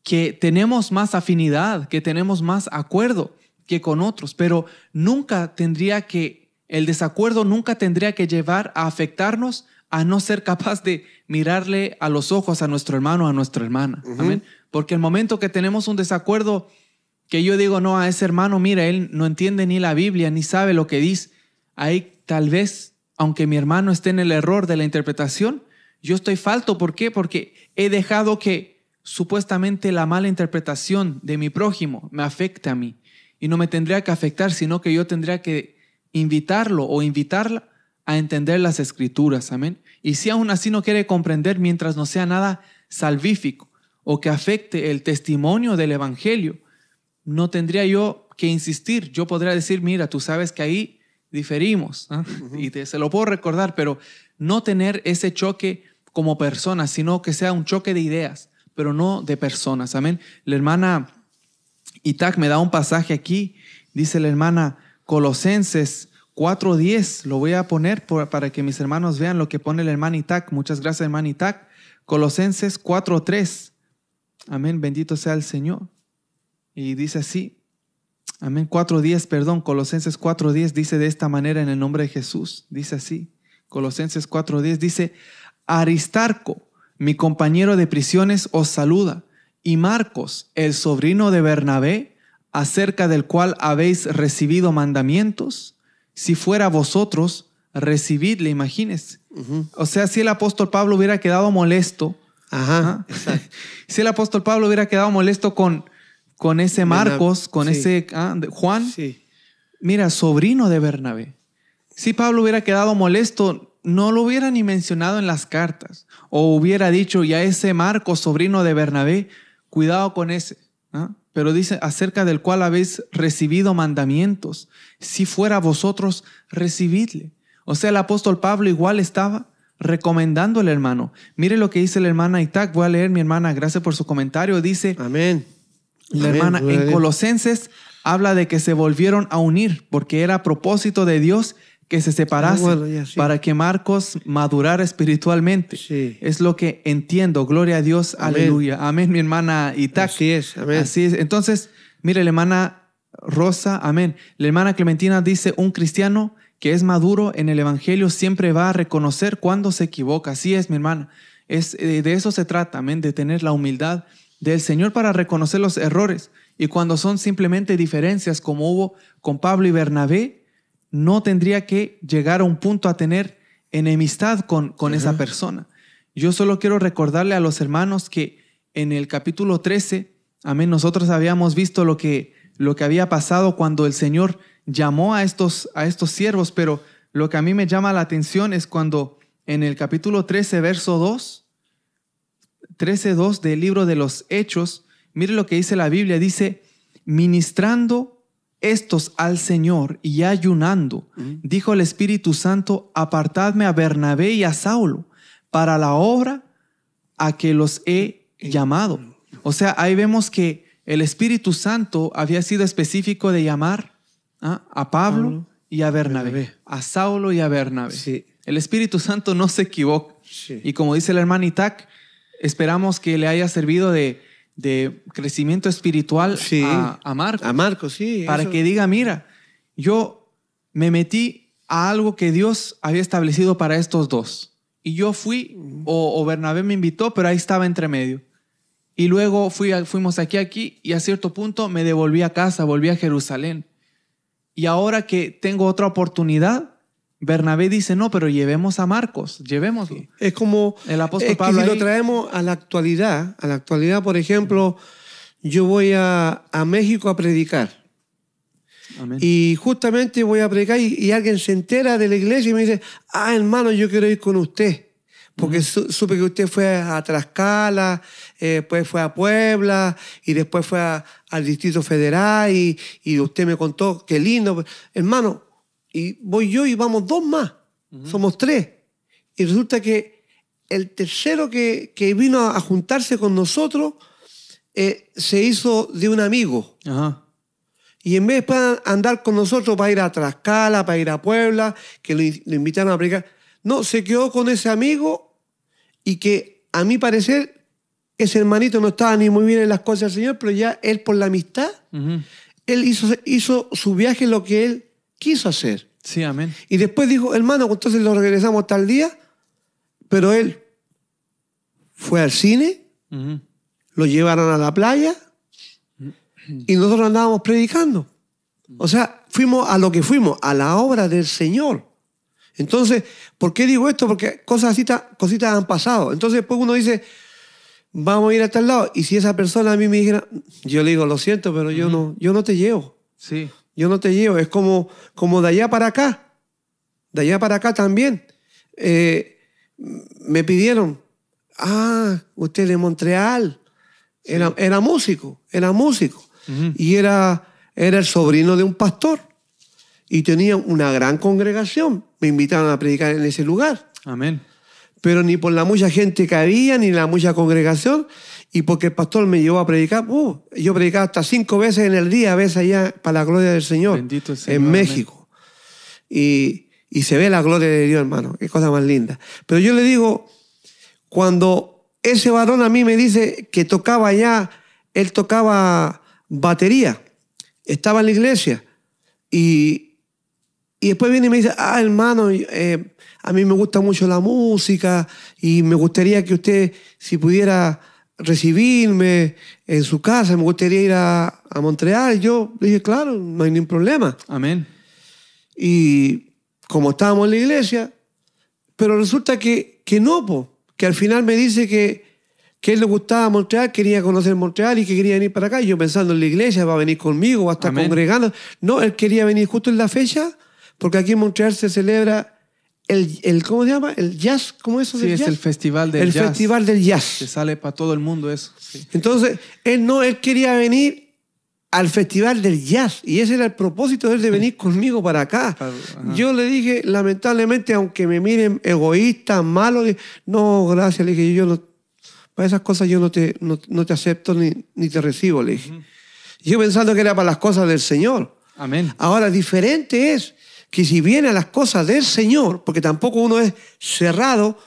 que tenemos más afinidad, que tenemos más acuerdo que con otros, pero nunca tendría que el desacuerdo nunca tendría que llevar a afectarnos a no ser capaz de mirarle a los ojos a nuestro hermano, a nuestra hermana. Amén. Porque el momento que tenemos un desacuerdo, que yo digo, no, a ese hermano, mira, él no entiende ni la Biblia, ni sabe lo que dice. Ahí tal vez, aunque mi hermano esté en el error de la interpretación, yo estoy falto. ¿Por qué? Porque he dejado que supuestamente la mala interpretación de mi prójimo me afecte a mí. Y no me tendría que afectar, sino que yo tendría que invitarlo o invitarla a entender las escrituras, amén. Y si aún así no quiere comprender mientras no sea nada salvífico o que afecte el testimonio del Evangelio, no tendría yo que insistir. Yo podría decir, mira, tú sabes que ahí diferimos y te, se lo puedo recordar, pero no tener ese choque como personas, sino que sea un choque de ideas, pero no de personas. Amén. La hermana Itac me da un pasaje aquí, dice la hermana, Colosenses 4.10, lo voy a poner para que mis hermanos vean lo que pone el hermano Itac. Muchas gracias, hermano Itac. Colosenses 4.3. Amén, bendito sea el Señor. Y dice así, amén, 4.10, perdón, Colosenses 4.10 dice de esta manera en el nombre de Jesús. Dice así, Colosenses 4.10 dice, Aristarco, mi compañero de prisiones, os saluda. Y Marcos, el sobrino de Bernabé, acerca del cual habéis recibido mandamientos, si fuera vosotros, recibidle, imagínense. O sea, si el apóstol Pablo hubiera quedado molesto, Ajá, si el apóstol Pablo hubiera quedado molesto con, con ese Marcos, con ese ah, Juan, mira, sobrino de Bernabé. Si Pablo hubiera quedado molesto, no lo hubiera ni mencionado en las cartas. O hubiera dicho, ya ese Marcos, sobrino de Bernabé, cuidado con ese. ¿ah? Pero dice acerca del cual habéis recibido mandamientos. Si fuera vosotros, recibidle. O sea, el apóstol Pablo igual estaba recomendando al hermano. Mire lo que dice la hermana Itac. Voy a leer mi hermana, gracias por su comentario. Dice,
Amén.
La hermana en Colosenses habla de que se volvieron a unir porque era propósito de Dios que se separase
bueno, ya, sí.
para que Marcos madurara espiritualmente.
Sí.
Es lo que entiendo. Gloria a Dios.
Amén.
Aleluya. Amén, mi hermana Itac.
Así es, amén.
Así es. Entonces, mire, la hermana Rosa, amén. La hermana Clementina dice, un cristiano que es maduro en el Evangelio siempre va a reconocer cuando se equivoca. Así es, mi hermana. Es, eh, de eso se trata, amén, de tener la humildad del Señor para reconocer los errores. Y cuando son simplemente diferencias como hubo con Pablo y Bernabé, no tendría que llegar a un punto a tener enemistad con, con esa persona. Yo solo quiero recordarle a los hermanos que en el capítulo 13, amén, nosotros habíamos visto lo que, lo que había pasado cuando el Señor llamó a estos, a estos siervos, pero lo que a mí me llama la atención es cuando en el capítulo 13, verso 2, 13.2 del libro de los Hechos, mire lo que dice la Biblia, dice, ministrando estos al Señor y ayunando, dijo el Espíritu Santo, apartadme a Bernabé y a Saulo para la obra a que los he llamado. O sea, ahí vemos que el Espíritu Santo había sido específico de llamar ¿ah? a Pablo
Pablo
y a Bernabé,
Bernabé.
a Saulo y a Bernabé.
Sí.
El Espíritu Santo no se equivoca.
Sí.
Y como dice el hermano Itac, esperamos que le haya servido de, de crecimiento espiritual
Sí.
a, a Marcos
A Marcos, sí.
para
eso-
que diga, mira, yo me metí a algo que Dios había establecido para estos dos. Y yo fui, o, o Bernabé me invitó, pero ahí estaba entre medio. Y luego fui a- fuimos aquí, aquí, y a cierto punto me devolví a casa, volví a Jerusalén. Y ahora que tengo otra oportunidad, Bernabé dice, no, pero llevemos a Marcos, llevémoslo.
Es como
El apóstol
es que
Pablo
si lo traemos a la actualidad, a la actualidad, por ejemplo, yo voy a, a México a predicar
Amén.
y justamente voy a predicar y, y alguien se entera de la iglesia y me dice, ah, hermano, yo quiero ir con usted. Porque su- supe que usted fue a Tlaxcala, eh, después fue a Puebla y después fue a- al Distrito Federal y, y usted me contó, qué lindo. Hermano, y voy yo y vamos dos más. Somos tres. Y resulta que el tercero que, que vino a, juntarse con nosotros eh, se hizo de un amigo.
Ajá.
Y en vez de andar con nosotros para ir a Tlaxcala, para ir a Puebla, que lo, lo invitaron a predicar, no, se quedó con ese amigo y que a mi parecer ese hermanito no estaba ni muy bien en las cosas del Señor, pero ya él por la amistad, él hizo, hizo su viaje lo que él quiso hacer.
Sí, amén.
Y después dijo, hermano, entonces lo regresamos tal día, pero él fue al cine, lo llevaron a la playa y nosotros andábamos predicando. O sea, fuimos a lo que fuimos, a la obra del Señor. Entonces, ¿por qué digo esto? Porque cosas así, ta- cositas han pasado. Entonces después uno dice, vamos a ir a tal lado. Y si esa persona a mí me dijera, yo le digo, lo siento, pero yo, no, yo no te llevo.
Sí.
Yo no te llevo. Es como, como de allá para acá. De allá para acá también. Eh, me pidieron, ah, usted de Montreal. Era, era músico, era músico. Y era, era el sobrino de un pastor. Y tenía una gran congregación. Me invitaron a predicar en ese lugar.
Amén.
Pero ni por la mucha gente que había, ni la mucha congregación. Y porque el pastor me llevó a predicar. uh, yo predicaba hasta cinco veces en el día, a veces allá para la gloria del Señor.
Bendito el Señor,
En. México. Y, y se ve la gloria de Dios, hermano. Qué cosa más linda. Pero yo le digo, cuando ese varón a mí me dice que tocaba allá, él tocaba batería, estaba en la iglesia. Y, y después viene y me dice, ah, hermano, eh, a mí me gusta mucho la música y me gustaría que usted, si pudiera recibirme en su casa, me gustaría ir a, a Montreal. Yo le dije, claro, no hay ningún problema.
Amén.
Y como estábamos en la iglesia, pero resulta que, que no, po, que al final me dice que, que él le gustaba Montreal, quería conocer Montreal y que quería venir para acá. Y yo pensando en la iglesia, va a venir conmigo, va a estar
Amén.
congregando. No, él quería venir justo en la fecha, porque aquí en Montreal se celebra el, el ¿cómo se llama? El jazz, ¿cómo es eso?
Sí,
del
es
jazz?
el festival del
El
jazz.
festival del jazz.
sale para todo el mundo eso. Sí.
Entonces, él no, él quería venir al festival del jazz y ese era el propósito de él de venir conmigo para acá.
Ajá.
Yo le dije, lamentablemente, aunque me miren egoísta, malo, no, gracias, le dije, yo no, para esas cosas yo no te, no, no te acepto ni, ni te recibo, le dije. Yo pensando que era para las cosas del Señor.
Amén.
Ahora, diferente es que si viene a las cosas del Señor, porque tampoco uno es cerrado,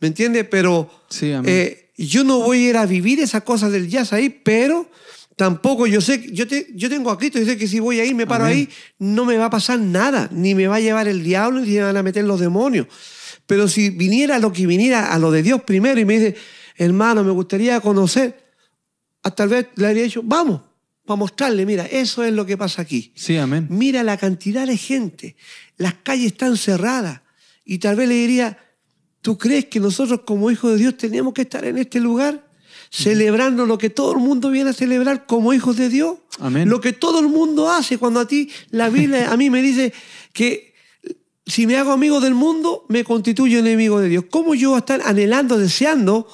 ¿me entiende? Pero
Sí,
eh, yo no voy a ir a vivir esas cosas del jazz ahí, pero tampoco yo sé, yo, te, yo tengo a Cristo, yo sé que si voy ahí, me paro
Amén.
ahí, no me va a pasar nada, ni me va a llevar el diablo, ni me van a meter los demonios. Pero si viniera lo que viniera a lo de Dios primero y me dice, hermano, me gustaría conocer, a tal vez le habría dicho, vamos, para mostrarle, mira, eso es lo que pasa aquí.
Sí, amén.
Mira la cantidad de gente, las calles están cerradas. Y tal vez le diría, ¿tú crees que nosotros como hijos de Dios tenemos que estar en este lugar? Celebrando lo que todo el mundo viene a celebrar como hijos de Dios.
Amén.
Lo que todo el mundo hace cuando a ti, la Biblia a mí me dice que si me hago amigo del mundo, me constituyo enemigo de Dios. ¿Cómo yo voy a estar anhelando, deseando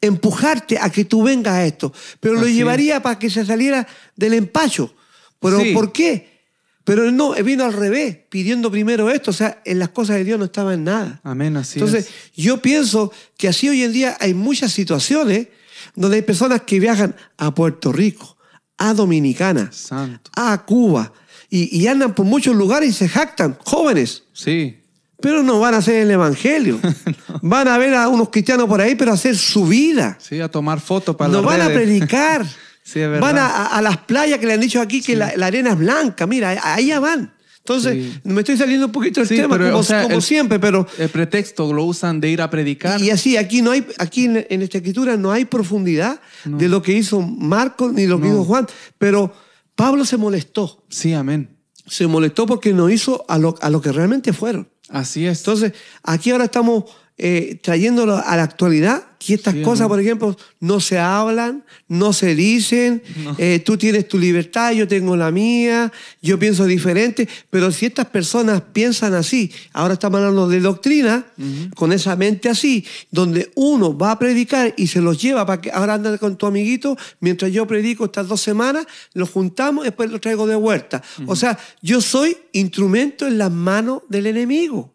empujarte a que tú vengas a esto? Pero lo
Así
llevaría para que se saliera del empacho. ¿Pero
Sí.
por qué? Pero él no, él vino al revés, pidiendo primero esto. O sea, en las cosas de Dios no estaba en nada.
Amén, así
Entonces,
es.
yo pienso que así hoy en día hay muchas situaciones donde hay personas que viajan a Puerto Rico, a Dominicana,
Santo.
a Cuba, y, y andan por muchos lugares y se jactan, jóvenes,
Sí,
pero no van a hacer el Evangelio. Van a ver a unos cristianos por ahí, pero a hacer su vida.
sí, a tomar fotos para
No
las
van a predicar.
Sí, es verdad.
van a, a- las playas que le han dicho aquí que la, la arena es blanca. Mira, a- allá van. Entonces,
Sí.
me estoy saliendo un poquito del tema,
pero,
como,
o sea,
como
el-
siempre, pero
El pretexto lo usan de ir a predicar.
Y así, aquí no hay, aquí en, en esta escritura no hay profundidad de lo que hizo Marcos ni lo que
No.
hizo Juan. Pero Pablo se molestó.
Sí, amén.
Se molestó porque no hizo a lo, a lo que realmente fueron.
Así es.
Entonces, aquí ahora estamos eh, trayéndolo a la actualidad, que estas
Sí,
cosas, por ejemplo, no se hablan, no se dicen, eh, tú tienes tu libertad, yo tengo la mía, yo pienso diferente, pero si estas personas piensan así, ahora estamos hablando de doctrina, con esa mente así, donde uno va a predicar y se los lleva para que ahora anda con tu amiguito, mientras yo predico estas dos semanas, los juntamos y después los traigo de vuelta. O sea, yo soy instrumento en las manos del enemigo.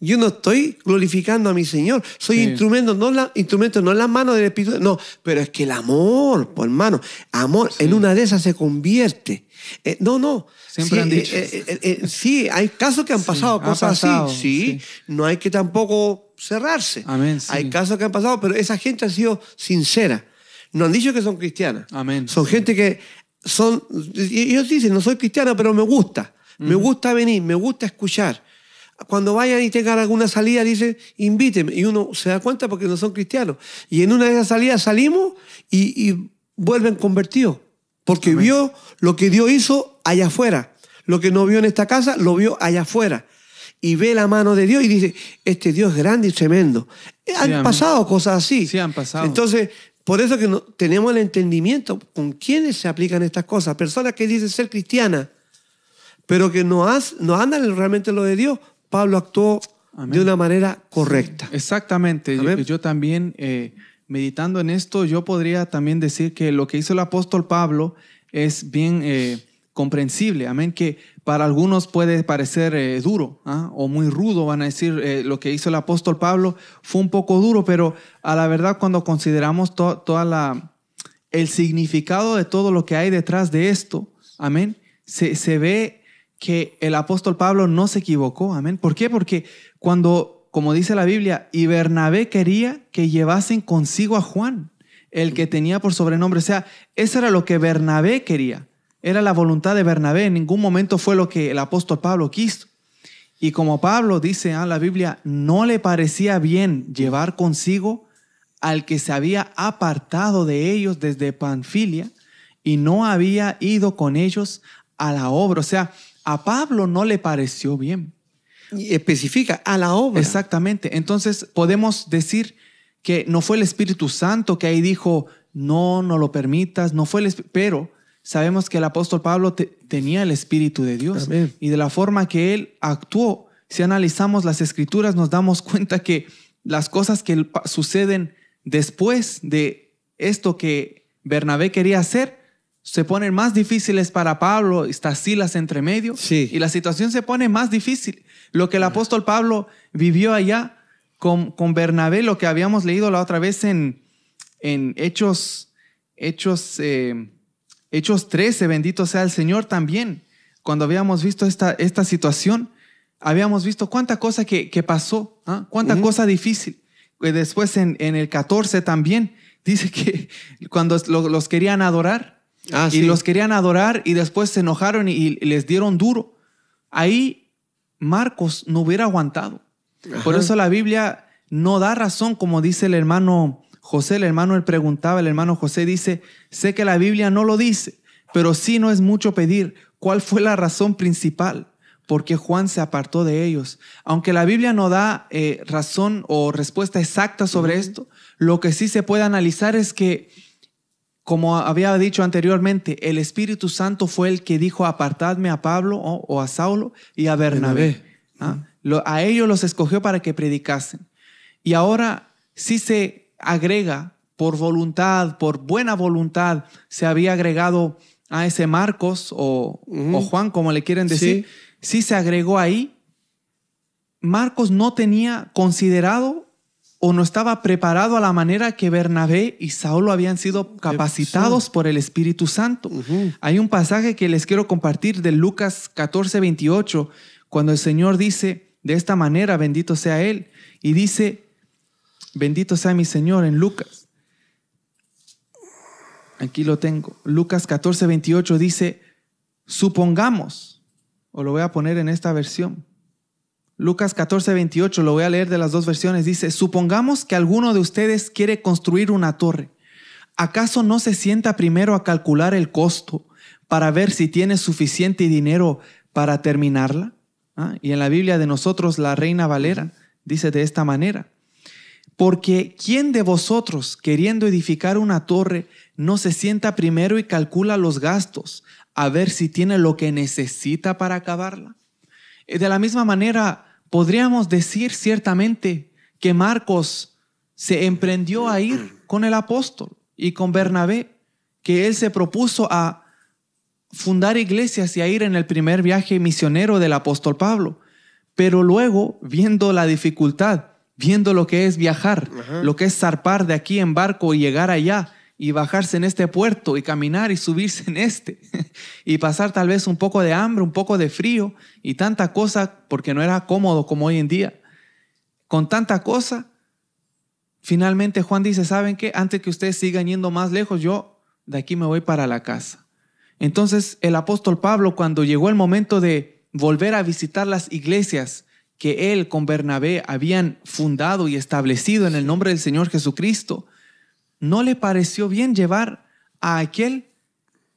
Yo no estoy glorificando a mi Señor, soy
Sí.
instrumento, no la, instrumento, no en las manos del Espíritu, no, pero es que el amor, pues hermano, amor en una de esas se convierte. Eh, no, no.
Siempre
sí,
han dicho.
eh, eh, eh, sí, hay casos que han pasado cosas
pasado,
así, sí,
sí.
no hay que tampoco cerrarse.
Amén, sí.
Hay casos que han pasado, pero esa gente ha sido sincera. No han dicho que son cristianas.
Amén.
Son gente que son, ellos dicen, no soy cristiano, pero me gusta. Me gusta venir, me gusta escuchar. Cuando vayan y tengan alguna salida, dicen, invíteme. Y uno se da cuenta porque no son cristianos. Y en una de esas salidas salimos y, y vuelven convertidos. Porque vio lo que Dios hizo allá afuera. Lo que no vio en esta casa, lo vio allá afuera. Y ve la mano de Dios y dice, este Dios es grande y tremendo. han
amén.
pasado cosas así.
Sí, han pasado.
Entonces, por eso que no- tenemos el entendimiento con quiénes se aplican estas cosas. Personas que dicen ser cristianas, pero que no, has- no andan realmente en lo de Dios. Pablo actuó
Amén.
de una manera correcta.
Exactamente. Yo, también, eh, meditando en esto, yo podría también decir que lo que hizo el apóstol Pablo es bien eh, comprensible. Amén. Que para algunos puede parecer eh, duro ¿ah? o muy rudo, van a decir, eh, lo que hizo el apóstol Pablo fue un poco duro, pero a la verdad cuando consideramos to- toda la el significado de todo lo que hay detrás de esto, amén, se, se ve que el apóstol Pablo no se equivocó, amén. ¿Por qué? Porque cuando, como dice la Biblia, y Bernabé quería que llevasen consigo a Juan, el que tenía por sobrenombre, o sea, eso era lo que Bernabé quería, era la voluntad de Bernabé, en ningún momento fue lo que el apóstol Pablo quiso. Y como Pablo dice a la Biblia, no le parecía bien llevar consigo al que se había apartado de ellos desde Panfilia y no había ido con ellos a la obra. O sea, a Pablo no le pareció bien.
Y especifica a la obra.
Exactamente. Entonces podemos decir que no fue el Espíritu Santo que ahí dijo, no, no lo permitas, no fue el Espíritu, pero sabemos que el apóstol Pablo te- tenía el Espíritu de Dios
Amén.
y de la forma que él actuó, si analizamos las escrituras nos damos cuenta que las cosas que suceden después de esto que Bernabé quería hacer, se ponen más difíciles para Pablo, está Silas entre medio,
Sí.
y la situación se pone más difícil. Lo que el apóstol Pablo vivió allá con, con Bernabé, lo que habíamos leído la otra vez en, en Hechos, Hechos, eh, Hechos 13, bendito sea el Señor también, cuando habíamos visto esta, esta situación, habíamos visto cuánta cosa que, pasó, ¿ah? cuánta cosa difícil. Después en, el 14 también dice que cuando los querían adorar, ah, y los querían adorar y después se enojaron y, les dieron duro. Ahí Marcos no hubiera aguantado. Por eso la Biblia no da razón, como dice el hermano José, el hermano él preguntaba, el hermano José dice, sé que la Biblia no lo dice, pero sí no es mucho pedir. ¿Cuál fue la razón principal? Porque Juan se apartó de ellos. Aunque la Biblia no da eh, razón o respuesta exacta sobre esto, lo que sí se puede analizar es que, como había dicho anteriormente, el Espíritu Santo fue el que dijo apartadme a Pablo o, a Saulo y a Bernabé. ¿ah? a ellos los escogió para que predicasen. Y ahora sí se agrega por voluntad, por buena voluntad, se había agregado a ese Marcos o, Juan, como le quieren decir, sí. se agregó ahí. Marcos no tenía considerado o no estaba preparado a la manera que Bernabé y Saulo habían sido capacitados por el Espíritu Santo. Hay un pasaje que les quiero compartir de Lucas 14, 28, cuando el Señor dice de esta manera, bendito sea Él, y dice, Bendito sea mi Señor en Lucas. Aquí lo tengo. Lucas 14, 28 dice, supongamos, o lo voy a poner en esta versión. Lucas 14, 28, lo voy a leer de las dos versiones. Dice, supongamos que alguno de ustedes quiere construir una torre. ¿Acaso no se sienta primero a calcular el costo para ver si tiene suficiente dinero para terminarla? Ah, y en la Biblia de nosotros, la Reina Valera dice de esta manera, porque ¿quién de vosotros, queriendo edificar una torre, no se sienta primero y calcula los gastos a ver si tiene lo que necesita para acabarla? Eh, de la misma manera, podríamos decir ciertamente que Marcos se emprendió a ir con el apóstol y con Bernabé, que él se propuso a fundar iglesias y a ir en el primer viaje misionero del apóstol Pablo. Pero luego, viendo la dificultad, viendo lo que es viajar, lo que es zarpar de aquí en barco y llegar allá y bajarse en este puerto y caminar y subirse en este y pasar tal vez un poco de hambre, un poco de frío y tanta cosa porque no era cómodo como hoy en día. Con tanta cosa, finalmente Juan dice, ¿saben qué? Antes que ustedes sigan yendo más lejos, yo de aquí me voy para la casa. Entonces el apóstol Pablo, cuando llegó el momento de volver a visitar las iglesias, que él con Bernabé habían fundado y establecido en el nombre del Señor Jesucristo, no le pareció bien llevar a aquel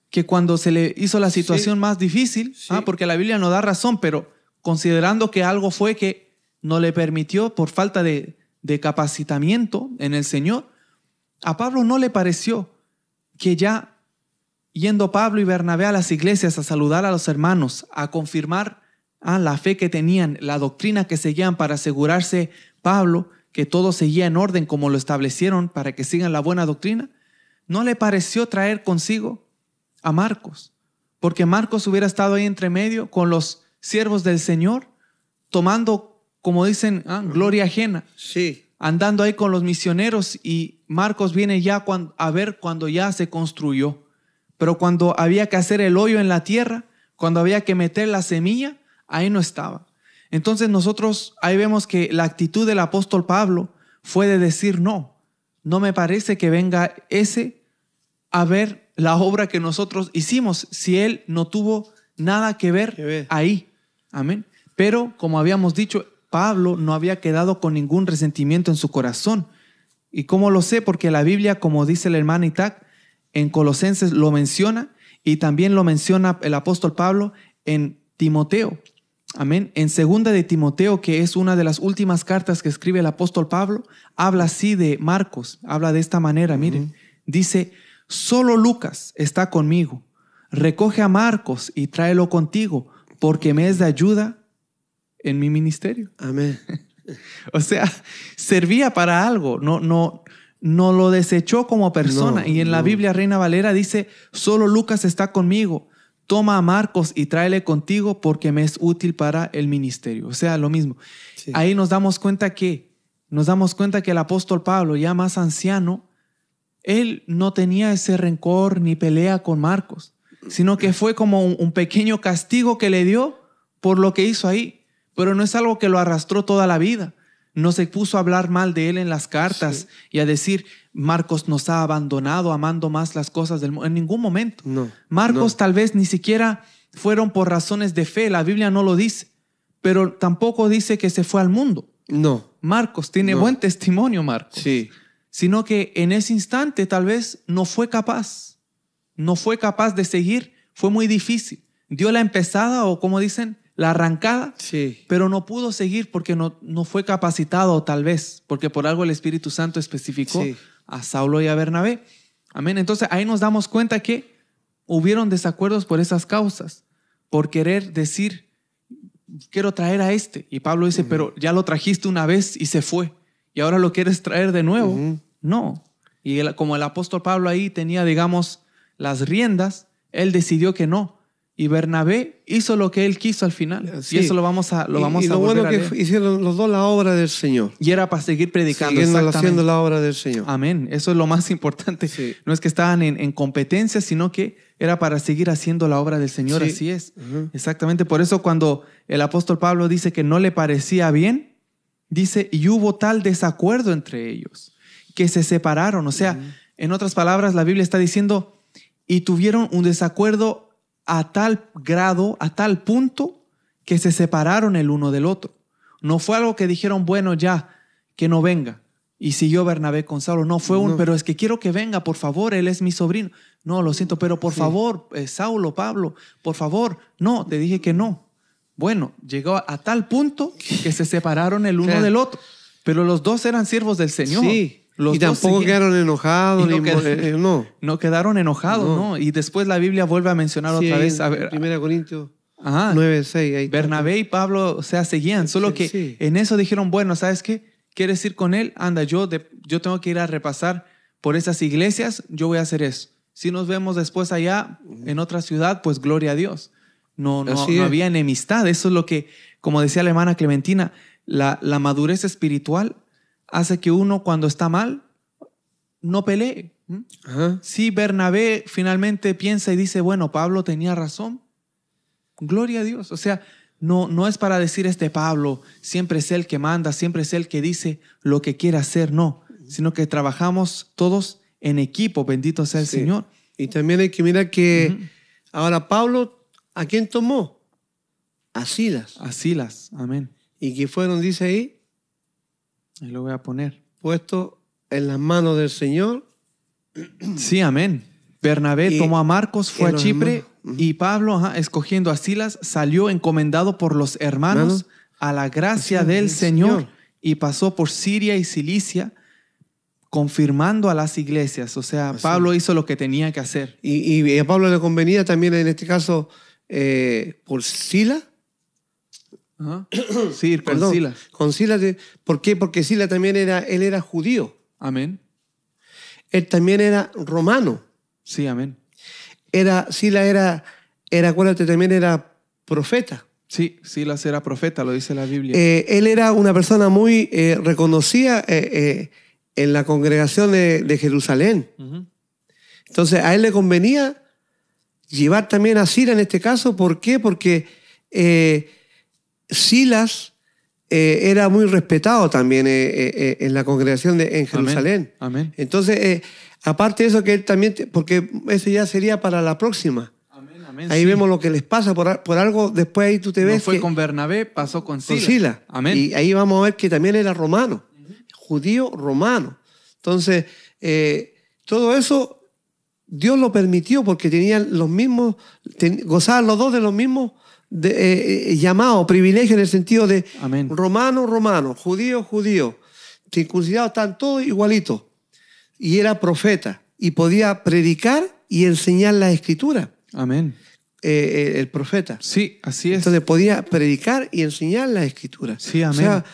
que cuando se le hizo la situación más difícil, ah, porque la Biblia no da razón, pero considerando que algo fue que no le permitió por falta de, de capacitamiento en el Señor, a Pablo no le pareció que ya yendo Pablo y Bernabé a las iglesias a saludar a los hermanos, a confirmar ah, la fe que tenían, la doctrina que seguían para asegurarse Pablo que todo seguía en orden como lo establecieron para que sigan la buena doctrina, no le pareció traer consigo a Marcos, porque Marcos hubiera estado ahí entre medio con los siervos del Señor, tomando, como dicen, ah, gloria ajena.
Sí.
Andando ahí con los misioneros y Marcos viene ya a ver cuando ya se construyó. Pero cuando había que hacer el hoyo en la tierra, cuando había que meter la semilla, ahí no estaba. Entonces nosotros ahí vemos que la actitud del apóstol Pablo fue de decir, no, no me parece que venga ese a ver la obra que nosotros hicimos si él no tuvo nada que ver, ahí. Amén. Pero como habíamos dicho, Pablo no había quedado con ningún resentimiento en su corazón. ¿Y cómo lo sé? Porque la Biblia, como dice el hermano Itac, en Colosenses lo menciona y también lo menciona el apóstol Pablo en Timoteo. Amén. En segunda de Timoteo, que es una de las últimas cartas que escribe el apóstol Pablo, habla así de Marcos, habla de esta manera, miren, dice, solo Lucas está conmigo, recoge a Marcos y tráelo contigo, porque me es de ayuda en mi ministerio.
Amén.
o sea, servía para algo, no, no, no lo desechó como persona. y en la Biblia Reina Valera dice, solo Lucas está conmigo toma a Marcos y tráele contigo porque me es útil para el ministerio. O sea, lo mismo. Ahí nos damos cuenta que, nos damos cuenta que el apóstol Pablo, ya más anciano, él no tenía ese rencor ni pelea con Marcos, sino que fue como un, pequeño castigo que le dio por lo que hizo ahí. pero no es algo que lo arrastró toda la vida. No se puso a hablar mal de él en las cartas y a decir, Marcos nos ha abandonado amando más las cosas del mundo. En ningún momento.
No,
Marcos tal vez ni siquiera fueron por razones de fe. La Biblia no lo dice. Pero tampoco dice que se fue al mundo.
No.
Marcos tiene
No.
buen testimonio, Marcos.
Sí.
Sino que en ese instante tal vez no fue capaz. No fue capaz de seguir. Fue muy difícil. Dio la empezada o como dicen, la arrancada
Sí.
pero no pudo seguir porque no, no fue capacitado tal vez, porque por algo el Espíritu Santo especificó
Sí.
a Saulo y a Bernabé. Amén. Entonces ahí nos damos cuenta que hubieron desacuerdos por esas causas, por querer decir, quiero traer a este. Y Pablo dice, pero ya lo trajiste una vez y se fue, y ahora lo quieres traer de nuevo. No. Y el- como el apóstol Pablo ahí tenía, digamos, las riendas, él decidió que no. Y Bernabé hizo lo que él quiso al final.
Sí.
Y eso lo vamos a, lo
Y-
vamos
y
a
lo bueno
a
que hicieron los dos la obra del Señor.
Y era para seguir predicando.
Siguiendo
exactamente.
haciendo la obra del Señor.
Amén. Eso es lo más importante.
Sí.
No es que estaban en, en competencia, sino que era para seguir haciendo la obra del Señor.
Sí.
Así es. Exactamente. Por eso cuando el apóstol Pablo dice que no le parecía bien, dice, y hubo tal desacuerdo entre ellos, que se separaron. O sea, en otras palabras, la Biblia está diciendo, y tuvieron un desacuerdo a tal grado, a tal punto, que se separaron el uno del otro. No fue algo que dijeron, bueno, ya, que no venga. Y siguió Bernabé con Saulo. No, fue un,
No.
pero es que quiero que venga, por favor, él es mi sobrino. No, lo siento, pero por
Sí.
favor, eh, Saulo, Pablo, por favor. No, te dije que no. Bueno, llegó a, a tal punto que se separaron el uno del otro. Pero los dos eran siervos del Señor.
Sí.
Los
y tampoco quedaron enojados.
No
ni eh, eh, no.
No quedaron enojados,
No.
¿no? Y después la Biblia vuelve a mencionar
Sí,
otra vez. A ver,
Primera Corintios
ajá,
9, 6. Ahí está.
Bernabé y Pablo, o sea, seguían, solo que
sí.
en eso dijeron, bueno, ¿sabes qué? ¿Quieres ir con él? Anda, yo, de- yo tengo que ir a repasar por esas iglesias, yo voy a hacer eso. Si nos vemos después allá en otra ciudad, pues gloria a Dios. No, no, había enemistad. Eso es lo que, como decía la hermana Clementina, la, la madurez espiritual hace que uno cuando está mal no pelee. Si Bernabé finalmente piensa y dice, bueno, Pablo tenía razón, gloria a Dios. O sea, no, no es para decir este Pablo, siempre es el que manda, siempre es el que dice lo que quiere hacer, no, sino que trabajamos todos en equipo, bendito sea el
Sí.
Señor.
Y también hay que mirar que ahora Pablo, ¿a quién tomó? A Silas.
Así las, amén.
Y que fueron, dice ahí,
Ahí lo voy a poner.
puestos en las manos del Señor.
Sí, amén. Bernabé
Y-
tomó a Marcos, fue a Chipre y Pablo, ajá, escogiendo a Silas, salió encomendado por los hermanos
Hermanos.
a la gracia del
del
Señor
Señor.
y pasó por Siria y Cilicia confirmando a las iglesias. O sea,
Así.
Pablo hizo lo que tenía que hacer.
Y, y a Pablo le convenía también, en este caso, eh, por Sila.
Ajá. Sí, con
Perdón,
Silas.
con Silas. de- ¿Por qué? Porque Sila también era, él era judío.
Amén.
Él también era romano.
Sí, amén.
Era, Sila era, era, acuérdate, también era profeta.
Sí, Silas era profeta, lo dice la Biblia.
Eh, él era una persona muy eh, reconocida eh, eh, en la congregación de, de Jerusalén. Entonces a él le convenía llevar también a Sila en este caso. ¿Por qué? Porque eh, Silas eh, era muy respetado también eh, eh, en la congregación de, en Jerusalén.
Amén.
Entonces, aparte de eso, que él también, porque eso ya sería para la próxima.
Amén, amén,
Ahí
sí.
vemos lo que les pasa por, por algo, después ahí tú te
No
ves
fue
que-
con Bernabé, pasó con
con
Silas.
Sila.
Amén.
Y ahí vamos a ver que también era romano, judío romano. Entonces, eh, todo eso Dios lo permitió porque tenían los mismos, ten- gozaban los dos de los mismos de, eh, eh, llamados, privilegios en el sentido de
Amén.
romano, romano, judío, judío. Circuncidados están todos igualitos. Y era profeta y podía predicar y enseñar la escritura,
Amén.
eh, el profeta.
Sí, así es.
Entonces podía predicar y enseñar las escrituras.
Sí,
O
amén.
sea,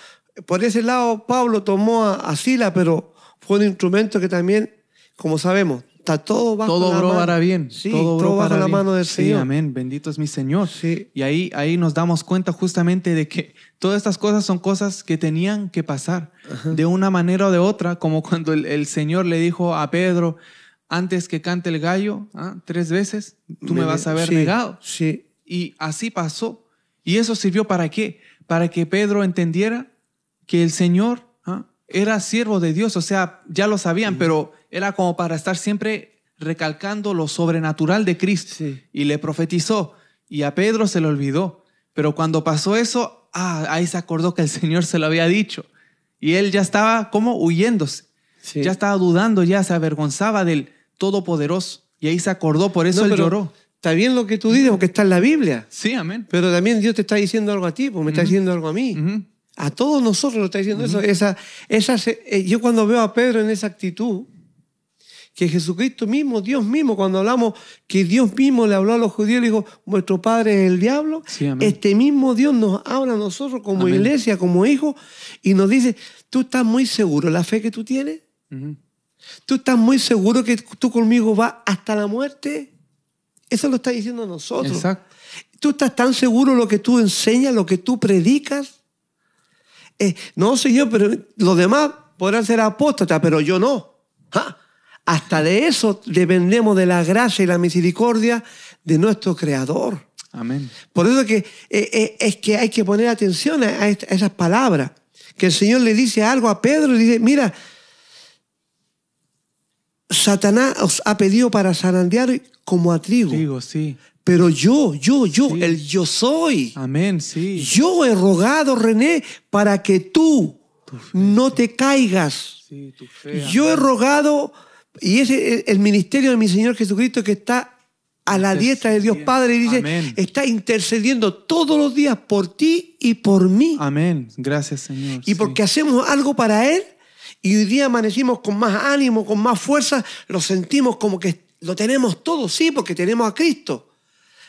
por ese lado Pablo tomó a, a Sila, pero fue un instrumento que también, como sabemos, está todo bajo
todo
la
obró
mano.
para bien.
Sí,
todo
todo bajo
para
la
bien.
mano del
sí,
Señor.
amén. Bendito es mi Señor.
Sí.
Y ahí, ahí nos damos cuenta justamente de que todas estas cosas son cosas que tenían que pasar de una manera o de otra, como cuando el, el Señor le dijo a Pedro, antes que cante el gallo, ¿ah? tres veces, tú me, vas a haber
sí,
negado.
Sí,
Y así pasó. ¿Y eso sirvió para qué? para que Pedro entendiera que el Señor ¿ah? era siervo de Dios, o sea, ya lo sabían, pero era como para estar siempre recalcando lo sobrenatural de Cristo. Y le profetizó, y a Pedro se le olvidó. Pero cuando pasó eso, ah, ahí se acordó que el Señor se lo había dicho. Y él ya estaba como huyéndose. Ya estaba dudando, ya se avergonzaba del Todopoderoso. Y ahí se acordó, por eso él lloró.
Está bien lo que tú dices, porque está en la Biblia.
Sí, amén.
Pero también Dios te está diciendo algo a ti, porque me está diciendo algo a mí. A todos nosotros nos está diciendo eso. Esa, esa, eh, yo cuando veo a Pedro en esa actitud, que Jesucristo mismo, Dios mismo, cuando hablamos que Dios mismo le habló a los judíos, le dijo, vuestro padre es el diablo, este mismo Dios nos habla a nosotros como iglesia, como hijos, y nos dice, tú estás muy seguro la fe que tú tienes, tú estás muy seguro que tú conmigo vas hasta la muerte. Eso lo está diciendo a nosotros. Exacto. Tú estás tan seguro lo que tú enseñas, lo que tú predicas. Eh, no, Señor, pero los demás podrán ser apóstatas, pero yo no. Hasta de eso dependemos de la gracia y la misericordia de nuestro Creador.
Amén.
Por eso que, eh, eh, es que hay que poner atención a, esas palabras. Que el Señor le dice algo a Pedro y dice, mira, Satanás os ha pedido para zarandear como a trigo.
Trigo, sí.
Pero yo, yo, yo, el yo soy.
Amén, sí.
Yo he rogado, René, para que tú no te caigas. Sí, tu fe, yo he rogado y ese es el ministerio de mi Señor Jesucristo que está a la diestra de Dios Padre y dice, está intercediendo todos los días por ti y por mí.
Amén. Gracias, Señor.
Y porque hacemos algo para Él y hoy día amanecimos con más ánimo, con más fuerza, lo sentimos como que lo tenemos todo, sí, porque tenemos a Cristo.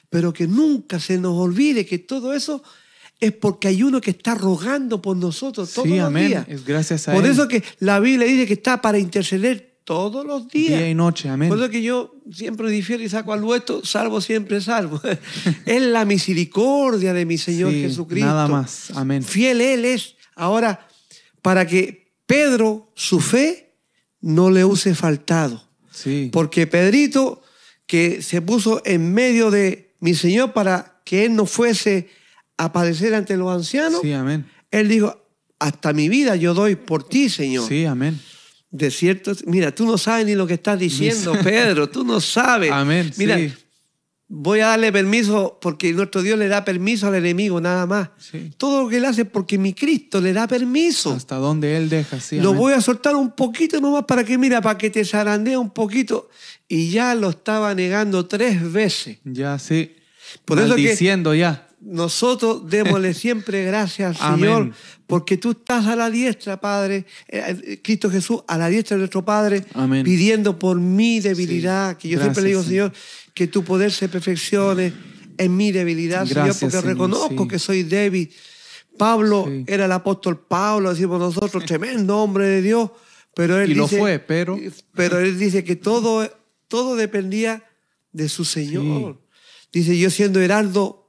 Pero que nunca se nos olvide que todo eso es porque hay uno que está rogando por nosotros todos sí, los amén. días.
Es gracias
a Por eso que la Biblia dice que está para interceder todos los días.
Día y noche, amén.
Por eso que yo siempre difiero y saco al huesto, salvo siempre salvo. es la misericordia de mi Señor Jesucristo.
Nada más, amén.
Fiel Él es. Ahora, para que Pedro, su fe, no le use faltado.
Sí.
Porque Pedrito, que se puso en medio de mi Señor para que Él no fuese a padecer ante los ancianos,
sí, amén.
Él dijo, hasta mi vida yo doy por ti, Señor.
Sí, amén
de ciertos. Mira, tú no sabes ni lo que estás diciendo, Pedro, tú no sabes.
Amén.
Mira, voy a darle permiso porque nuestro Dios le da permiso al enemigo, nada más. Todo lo que él hace porque mi Cristo le da permiso.
Hasta donde él deja, sí.
Lo voy a soltar un poquito nomás para que, mira, para que te zarandee un poquito. Y ya lo estaba negando tres veces.
Ya, sí. Por eso diciendo ya
nosotros démosle siempre gracias Señor, porque tú estás a la diestra, Padre, eh, eh, Cristo Jesús, a la diestra de nuestro Padre, pidiendo por mi debilidad, que yo siempre le digo, Señor, que tu poder se perfeccione en mi debilidad, Señor, porque reconozco que soy débil. Pablo era el apóstol Pablo, decimos nosotros, tremendo hombre de Dios, pero él
y
dice,
lo fue, pero...
pero él dice que todo, todo dependía de su Señor. Dice, yo siendo heraldo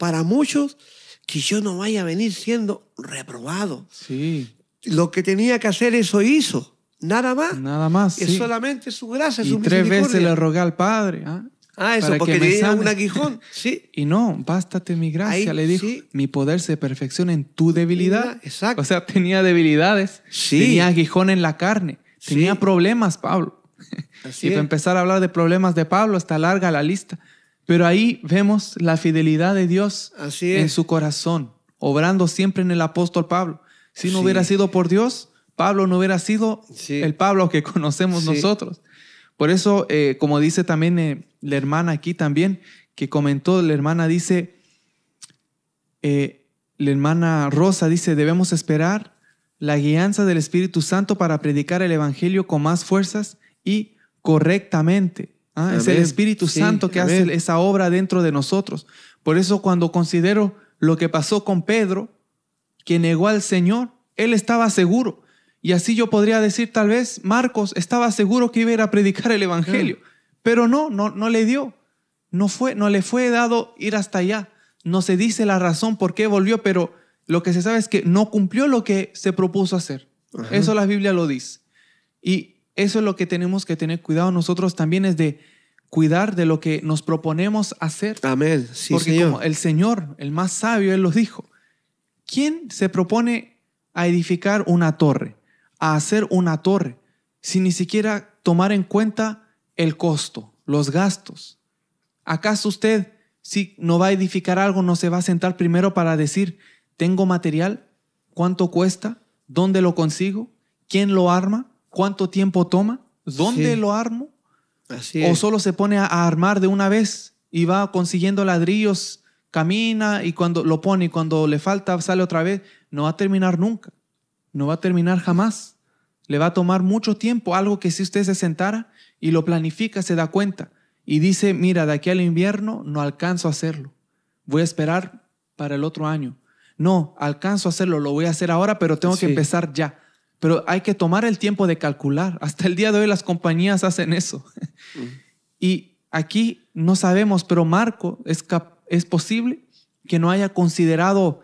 para muchos que yo no vaya a venir siendo reprobado.
Sí.
Lo que tenía que hacer eso hizo. Nada más.
Nada más.
Es solamente su gracia, y
tres veces le rogué al Padre. ¿ah?
Ah, eso, porque tenía un aguijón. Sí.
Y no, bástate mi gracia, le dijo. Mi poder se perfecciona en tu debilidad.
Exacto.
O sea, tenía debilidades.
Sí.
Tenía aguijón en la carne. Tenía problemas, Pablo. y para empezar a hablar de problemas de Pablo, está larga la lista. Pero ahí vemos la fidelidad de Dios en su corazón, obrando siempre en el apóstol Pablo. Si no hubiera sido por Dios, Pablo no hubiera sido el Pablo que conocemos nosotros. Por eso, eh, como dice también eh, la hermana aquí también, que comentó, la hermana dice, eh, la hermana Rosa dice, debemos esperar la guianza del Espíritu Santo para predicar el Evangelio con más fuerzas y correctamente. ¿Ah? Es el Espíritu Santo que hace esa obra dentro de nosotros. Por eso cuando considero lo que pasó con Pedro, que negó al Señor, él estaba seguro. Y así yo podría decir tal vez, Marcos estaba seguro que iba a ir a predicar el Evangelio, pero no, no, no le dio. No, fue, no le fue dado ir hasta allá. No se dice la razón por qué volvió, pero lo que se sabe es que no cumplió lo que se propuso hacer. Eso la Biblia lo dice. Y eso es lo que tenemos que tener cuidado nosotros también es de cuidar de lo que nos proponemos hacer.
Amén. Sí,
Porque
señor.
como el Señor, el más sabio, Él lo dijo. ¿quién se propone a edificar una torre, a hacer una torre, sin ni siquiera tomar en cuenta el costo, los gastos? ¿Acaso usted, si no va a edificar algo, no se va a sentar primero para decir, tengo material, cuánto cuesta, dónde lo consigo, quién lo arma, cuánto tiempo toma, dónde
Sí.
lo armo?
Así
o solo se pone a, armar de una vez y va consiguiendo ladrillos, camina y cuando lo pone y cuando le falta sale otra vez, no va a terminar nunca, no va a terminar jamás. Le va a tomar mucho tiempo, algo que si usted se sentara y lo planifica, se da cuenta y dice, mira, de aquí al invierno no alcanzo a hacerlo, voy a esperar para el otro año. No, alcanzo a hacerlo, lo voy a hacer ahora, pero tengo que empezar ya. Pero hay que tomar el tiempo de calcular. Hasta el día de hoy las compañías hacen eso. Y aquí no sabemos, pero Marco es, es posible que no haya considerado,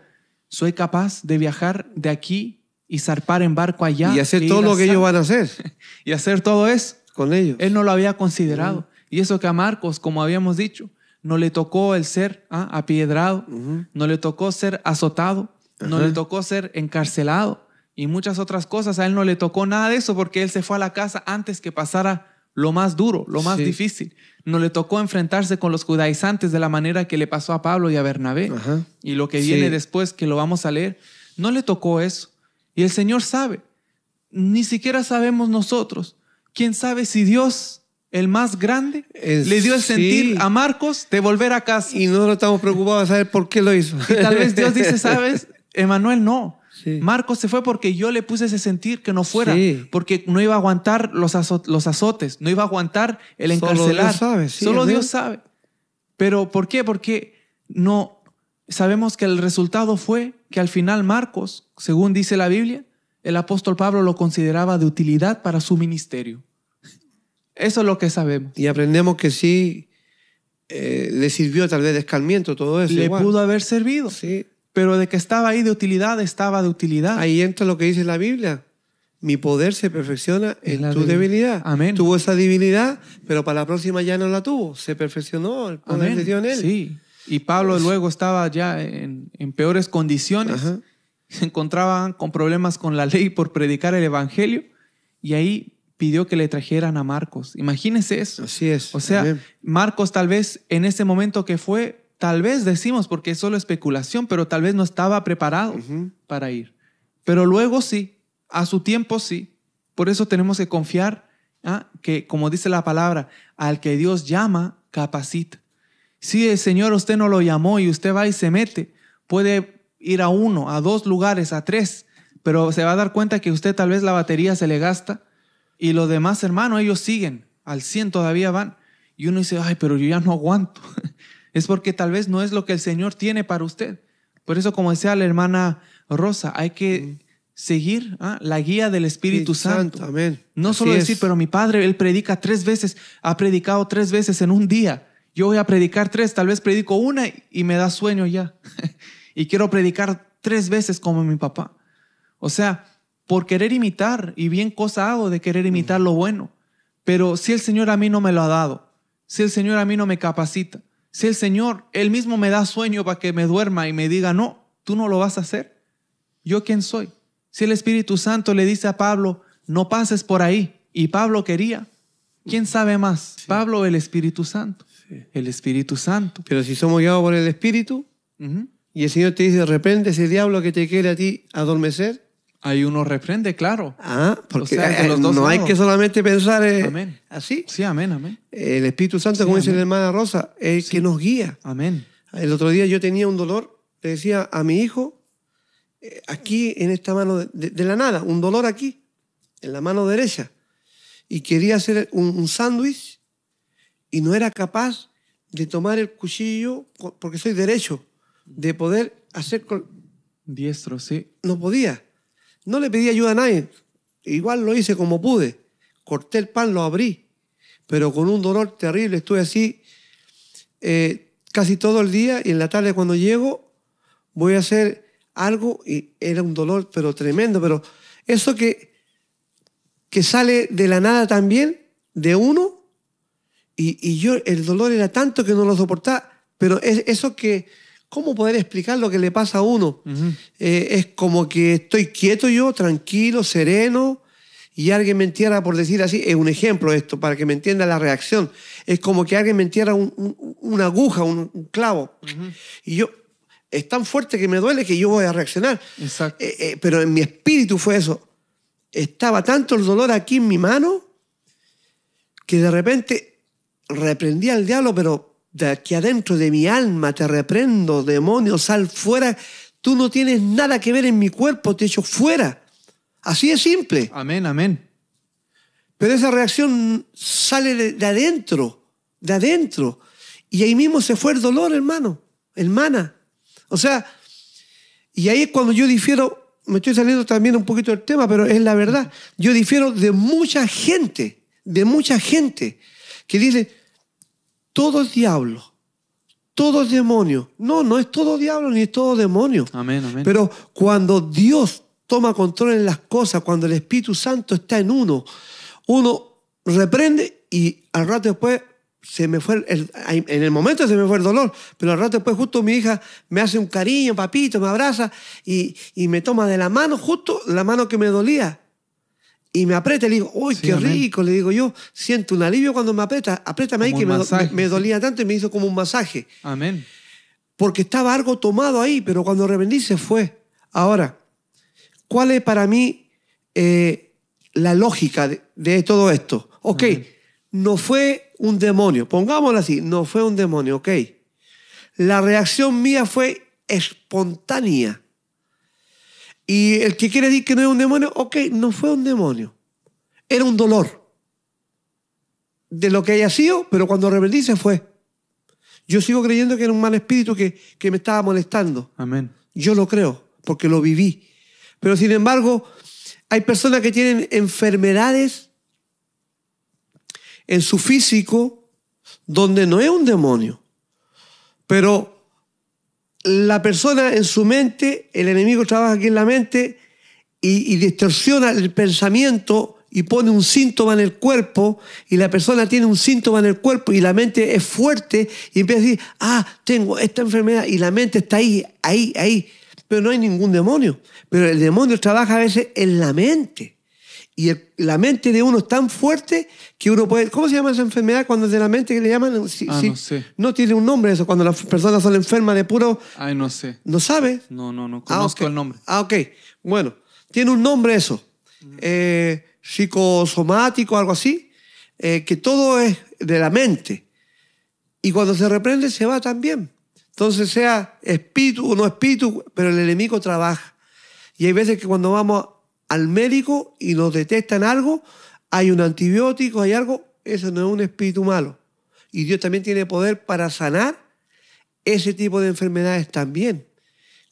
soy capaz de viajar de aquí y zarpar en barco allá.
y hacer
e
todo lo que ellos van a hacer
Y hacer todo eso.
con ellos.
Él no lo había considerado. Y eso que a Marcos, como habíamos dicho, no le tocó el ser ah, apiedrado, no le tocó ser azotado, no le tocó ser encarcelado y muchas otras cosas. A él no le tocó nada de eso porque él se fue a la casa antes que pasara lo más duro, lo más
Sí.
difícil. No le tocó enfrentarse con los judaizantes de la manera que le pasó a Pablo y a Bernabé.
Ajá.
Y lo que
Sí.
viene después, que lo vamos a leer, no le tocó eso. Y el Señor sabe. Ni siquiera sabemos nosotros. ¿Quién sabe si Dios, el más grande, le dio el
sí.
sentir a Marcos de volver a casa?
Y nosotros estamos preocupados de saber por qué lo hizo.
Y tal vez Dios dice, ¿sabes? Emanuel, no.
Sí.
Marcos se fue porque yo le puse ese sentir que no fuera,
Sí.
porque no iba a aguantar los, azo- los azotes, no iba a aguantar el
Solo
encarcelar.
Dios sabe, sí,
Solo. Dios sabe. Pero ¿por qué? Porque no sabemos que el resultado fue que al final Marcos, según dice la Biblia, el apóstol Pablo lo consideraba de utilidad para su ministerio. Eso es lo que sabemos.
Y aprendemos que sí eh, le sirvió tal vez de escarmiento todo eso.
Le
igual.
pudo haber servido,
Sí.
Pero de que estaba ahí de utilidad, estaba de utilidad.
Ahí entra lo que dice la Biblia. Mi poder se perfecciona
En
tu
debilidad.
debilidad.
Amén.
Tuvo esa debilidad, pero para la próxima ya no la tuvo. Se perfeccionó el poder
Amén.
de Dios en él.
Sí. Y Pablo luego estaba ya en, en peores condiciones.
Ajá.
Se encontraban con problemas con la ley por predicar el evangelio. Y ahí pidió que le trajeran a Marcos. Imagínense eso.
Así es.
O sea,
Amén.
Marcos tal vez en ese momento que fue, tal vez decimos, porque es solo especulación, pero tal vez no estaba preparado para ir. Pero luego sí, a su tiempo sí. Por eso tenemos que confiar ¿ah? que, como dice la palabra, al que Dios llama, capacita. Si el Señor usted no lo llamó y usted va y se mete, puede ir a uno, a dos lugares, a tres, pero se va a dar cuenta que usted tal vez la batería se le gasta y los demás hermanos, ellos siguen, al 100 todavía van. Y uno dice, ay, pero yo ya no aguanto. es porque tal vez no es lo que el Señor tiene para usted. Por eso, como decía la hermana Rosa, hay que seguir ¿ah? la guía del Espíritu Santo.
Amén.
No
Así
solo
es.
decir, pero mi padre, él predica tres veces, ha predicado tres veces en un día. Yo voy a predicar tres, tal vez predico una y me da sueño ya. y quiero predicar tres veces como mi papá. O sea, por querer imitar, y bien cosa hago de querer imitar lo bueno. Pero si el Señor a mí no me lo ha dado, si el Señor a mí no me capacita, si el Señor, Él mismo me da sueño para que me duerma y me diga, no, tú no lo vas a hacer, ¿yo quién soy? Si el Espíritu Santo le dice a Pablo, no pases por ahí, y Pablo quería, ¿quién sabe más? Pablo o el Espíritu Santo. El Espíritu Santo.
Pero si somos guiados por el Espíritu
Ujú.
y el Señor te dice, reprende ese diablo que te quiere a ti adormecer.
Ahí uno reprende, claro.
Ah, porque
sea, de
eh,
los dos
no hay
lados.
que solamente pensar eh,
Amén.
así.
Sí, amén, amén.
El Espíritu Santo,
Sí,
como dice la hermana Rosa, es el que nos guía.
Amén.
El otro día yo tenía un dolor, le decía a mi hijo, eh, aquí en esta mano, de, de- de la nada, un dolor aquí, en la mano derecha. Y quería hacer un, un sándwich y no era capaz de tomar el cuchillo, porque soy derecho, de poder hacer... con-
Diestro, sí.
no podía. No le pedí ayuda a nadie. Igual lo hice como pude. Corté el pan, lo abrí. Pero con un dolor terrible. Estuve así eh, casi todo el día y en la tarde cuando llego voy a hacer algo y era un dolor pero tremendo. Pero eso que, que sale de la nada también, de uno, y, y yo el dolor era tanto que no lo soportaba. Pero es eso que ¿cómo poder explicar lo que le pasa a uno? Eh, es como que estoy quieto yo, tranquilo, sereno, y alguien me entierra, por decir así, es un ejemplo esto, para que me entienda la reacción. Es como que alguien me entierra una aguja, un, clavo, y yo, es tan fuerte que me duele que yo voy a reaccionar.
Exacto.
Eh, eh, pero en mi espíritu fue eso. Estaba tanto el dolor aquí en mi mano que de repente reprendí al diablo, pero de aquí adentro de mi alma te reprendo, demonio, sal fuera. Tú no tienes nada que ver en mi cuerpo, te echo fuera. Así es simple.
Amén, amén.
Pero esa reacción sale de, adentro, de adentro. Y ahí mismo se fue el dolor, hermano, hermana. O sea, y ahí es cuando yo difiero, me estoy saliendo también un poquito del tema, pero es la verdad. Yo difiero de mucha gente, de mucha gente que dice, todo es diablo, todo es demonio. No, no es todo diablo ni es todo demonio.
Amén, amén.
Pero cuando Dios toma control en las cosas, cuando el Espíritu Santo está en uno, uno reprende y al rato después se me fue, el, en el momento se me fue el dolor, pero al rato después justo mi hija me hace un cariño, papito, me abraza y, y me toma de la mano, justo la mano que me dolía. Y me aprieta y le digo, uy, qué rico, le digo yo, siento un alivio cuando me aprieta, apriétame ahí que me, me, dolía tanto y me hizo como un masaje.
Amén.
Porque estaba algo tomado ahí, pero cuando revendí se fue. Ahora, ¿cuál es para mí eh, la lógica de, todo esto? Ok, no fue un demonio, pongámoslo así, no fue un demonio, ok. La reacción mía fue espontánea. Y el que quiere decir que no es un demonio, ok, no fue un demonio. Era un dolor de lo que haya sido, pero cuando arrepentí se fue. Yo sigo creyendo que era un mal espíritu que, que me estaba molestando.
Amén.
Yo lo creo, porque lo viví. Pero sin embargo, hay personas que tienen enfermedades en su físico donde no es un demonio, pero la persona en su mente, el enemigo trabaja aquí en la mente y, distorsiona el pensamiento y pone un síntoma en el cuerpo y la persona tiene un síntoma en el cuerpo y la mente es fuerte y empieza a decir, ah, tengo esta enfermedad y la mente está ahí, ahí, ahí. Pero no hay ningún demonio. Pero el demonio trabaja a veces en la mente. Y la mente de uno es tan fuerte que uno puede... ¿Cómo se llama esa enfermedad cuando es de la mente que le llaman?
ah, no sé.
No tiene un nombre eso, cuando las personas son enfermas de puro...
Ay, no sé.
¿No sabe?
No, no, no conozco el nombre.
Ah, ok. Bueno, tiene un nombre eso. Eh, psicosomático, algo así. Eh, que todo es de la mente. Y cuando se reprende se va también. Entonces sea espíritu o no espíritu, pero el enemigo trabaja. Y hay veces que cuando vamos al médico y nos detectan algo, hay un antibiótico, hay algo, eso no es un espíritu malo. Y Dios también tiene poder para sanar ese tipo de enfermedades también,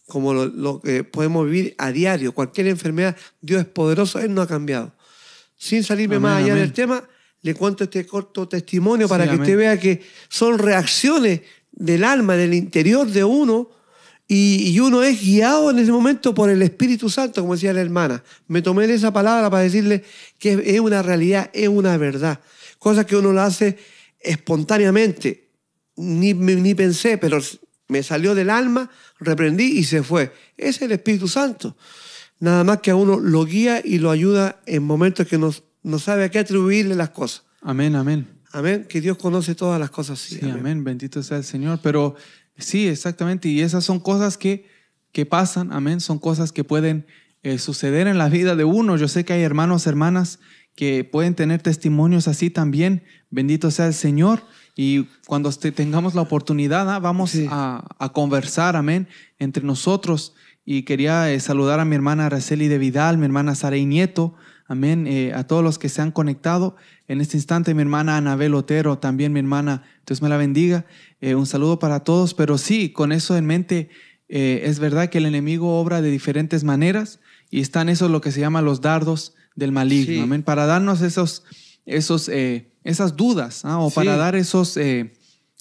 como lo, que podemos vivir a diario. Cualquier enfermedad, Dios es poderoso, Él no ha cambiado. Sin salirme más allá del tema, le cuento este corto testimonio para que usted vea que son reacciones del alma, del interior de uno, y, uno es guiado en ese momento por el Espíritu Santo, como decía la hermana. Me tomé de esa palabra para decirle que es una realidad, es una verdad. Cosa que uno lo hace espontáneamente. Ni, ni pensé, pero me salió del alma, reprendí y se fue. Ese es el Espíritu Santo. Nada más que a uno lo guía y lo ayuda en momentos que no, no sabe a qué atribuirle las cosas.
Amén, amén.
Amén. Que Dios conoce todas las cosas.
Sí, amén. Bendito sea el Señor. Pero Sí, exactamente. Y esas son cosas que, que pasan, amén. Son cosas que pueden eh, suceder en la vida de uno. Yo sé que hay hermanos, hermanas que pueden tener testimonios así también. Bendito sea el Señor. Y cuando tengamos la oportunidad, ¿ah? vamos a, conversar, amén, entre nosotros. Y quería eh, saludar a mi hermana Araceli de Vidal, mi hermana Saray Nieto, amén, eh, a todos los que se han conectado. En este instante, mi hermana Anabel Otero, también mi hermana, Dios me la bendiga. Eh, un saludo para todos, pero sí, con eso en mente, eh, es verdad que el enemigo obra de diferentes maneras y están esos lo que se llama los dardos del maligno, amén, para darnos esos, esos, esas dudas ¿ah? o para dar esos,